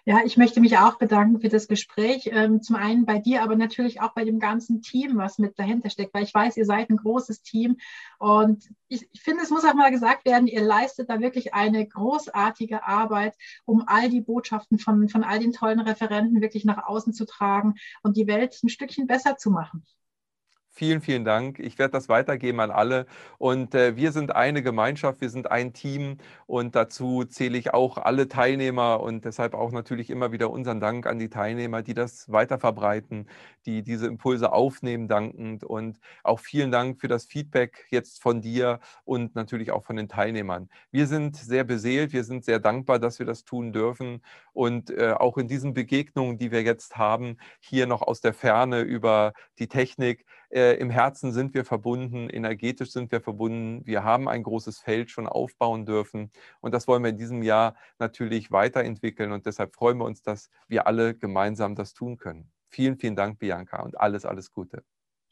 Speaker 3: Ja, ich möchte mich auch bedanken für das Gespräch. Ähm, zum einen bei dir, aber natürlich auch bei dem ganzen Team, was mit dahinter steckt, weil ich weiß, ihr seid ein großes Team. Und ich, ich finde, es muss auch mal gesagt werden, ihr leistet da wirklich eine großartige Arbeit, um all die Botschaften von, von all den tollen Referenten wirklich nach außen zu tragen und die Welt ein Stückchen besser zu machen.
Speaker 2: Vielen, vielen Dank. Ich werde das weitergeben an alle. Und äh, wir sind eine Gemeinschaft, wir sind ein Team und dazu zähle ich auch alle Teilnehmer und deshalb auch natürlich immer wieder unseren Dank an die Teilnehmer, die das weiter verbreiten, die diese Impulse aufnehmen, dankend. Und auch vielen Dank für das Feedback jetzt von dir und natürlich auch von den Teilnehmern. Wir sind sehr beseelt, wir sind sehr dankbar, dass wir das tun dürfen und äh, auch in diesen Begegnungen, die wir jetzt haben, hier noch aus der Ferne über die Technik, äh, Im Herzen sind wir verbunden, energetisch sind wir verbunden. Wir haben ein großes Feld schon aufbauen dürfen. Und das wollen wir in diesem Jahr natürlich weiterentwickeln. Und deshalb freuen wir uns, dass wir alle gemeinsam das tun können. Vielen, vielen Dank, Bianca, und alles, alles Gute.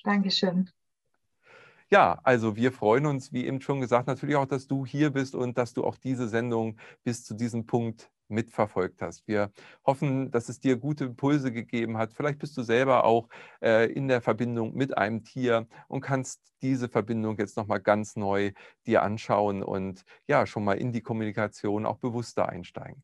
Speaker 3: Dankeschön.
Speaker 2: Ja, also wir freuen uns, wie eben schon gesagt, natürlich auch, dass du hier bist und dass du auch diese Sendung bis zu diesem Punkt mitverfolgt hast. Wir hoffen, dass es dir gute Impulse gegeben hat. Vielleicht bist du selber auch äh, in der Verbindung mit einem Tier und kannst diese Verbindung jetzt nochmal ganz neu dir anschauen und ja, schon mal in die Kommunikation auch bewusster einsteigen.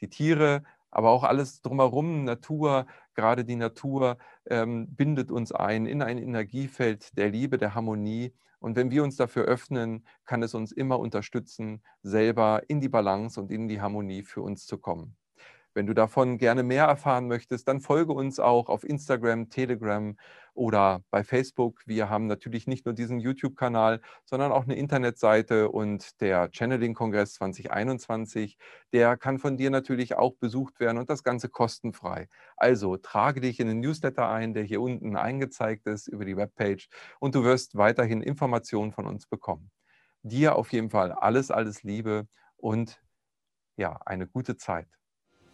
Speaker 2: Die Tiere aber auch alles drumherum, Natur, gerade die Natur ähm, bindet uns ein in ein Energiefeld der Liebe, der Harmonie und wenn wir uns dafür öffnen, kann es uns immer unterstützen, selber in die Balance und in die Harmonie für uns zu kommen. Wenn du davon gerne mehr erfahren möchtest, dann folge uns auch auf Instagram, Telegram oder bei Facebook. Wir haben natürlich nicht nur diesen YouTube-Kanal, sondern auch eine Internetseite und der Channeling-Kongress 2021, der kann von dir natürlich auch besucht werden und das Ganze kostenfrei. Also trage dich in den Newsletter ein, der hier unten eingezeigt ist über die Webpage und du wirst weiterhin Informationen von uns bekommen. Dir auf jeden Fall alles, alles Liebe und ja, eine gute Zeit.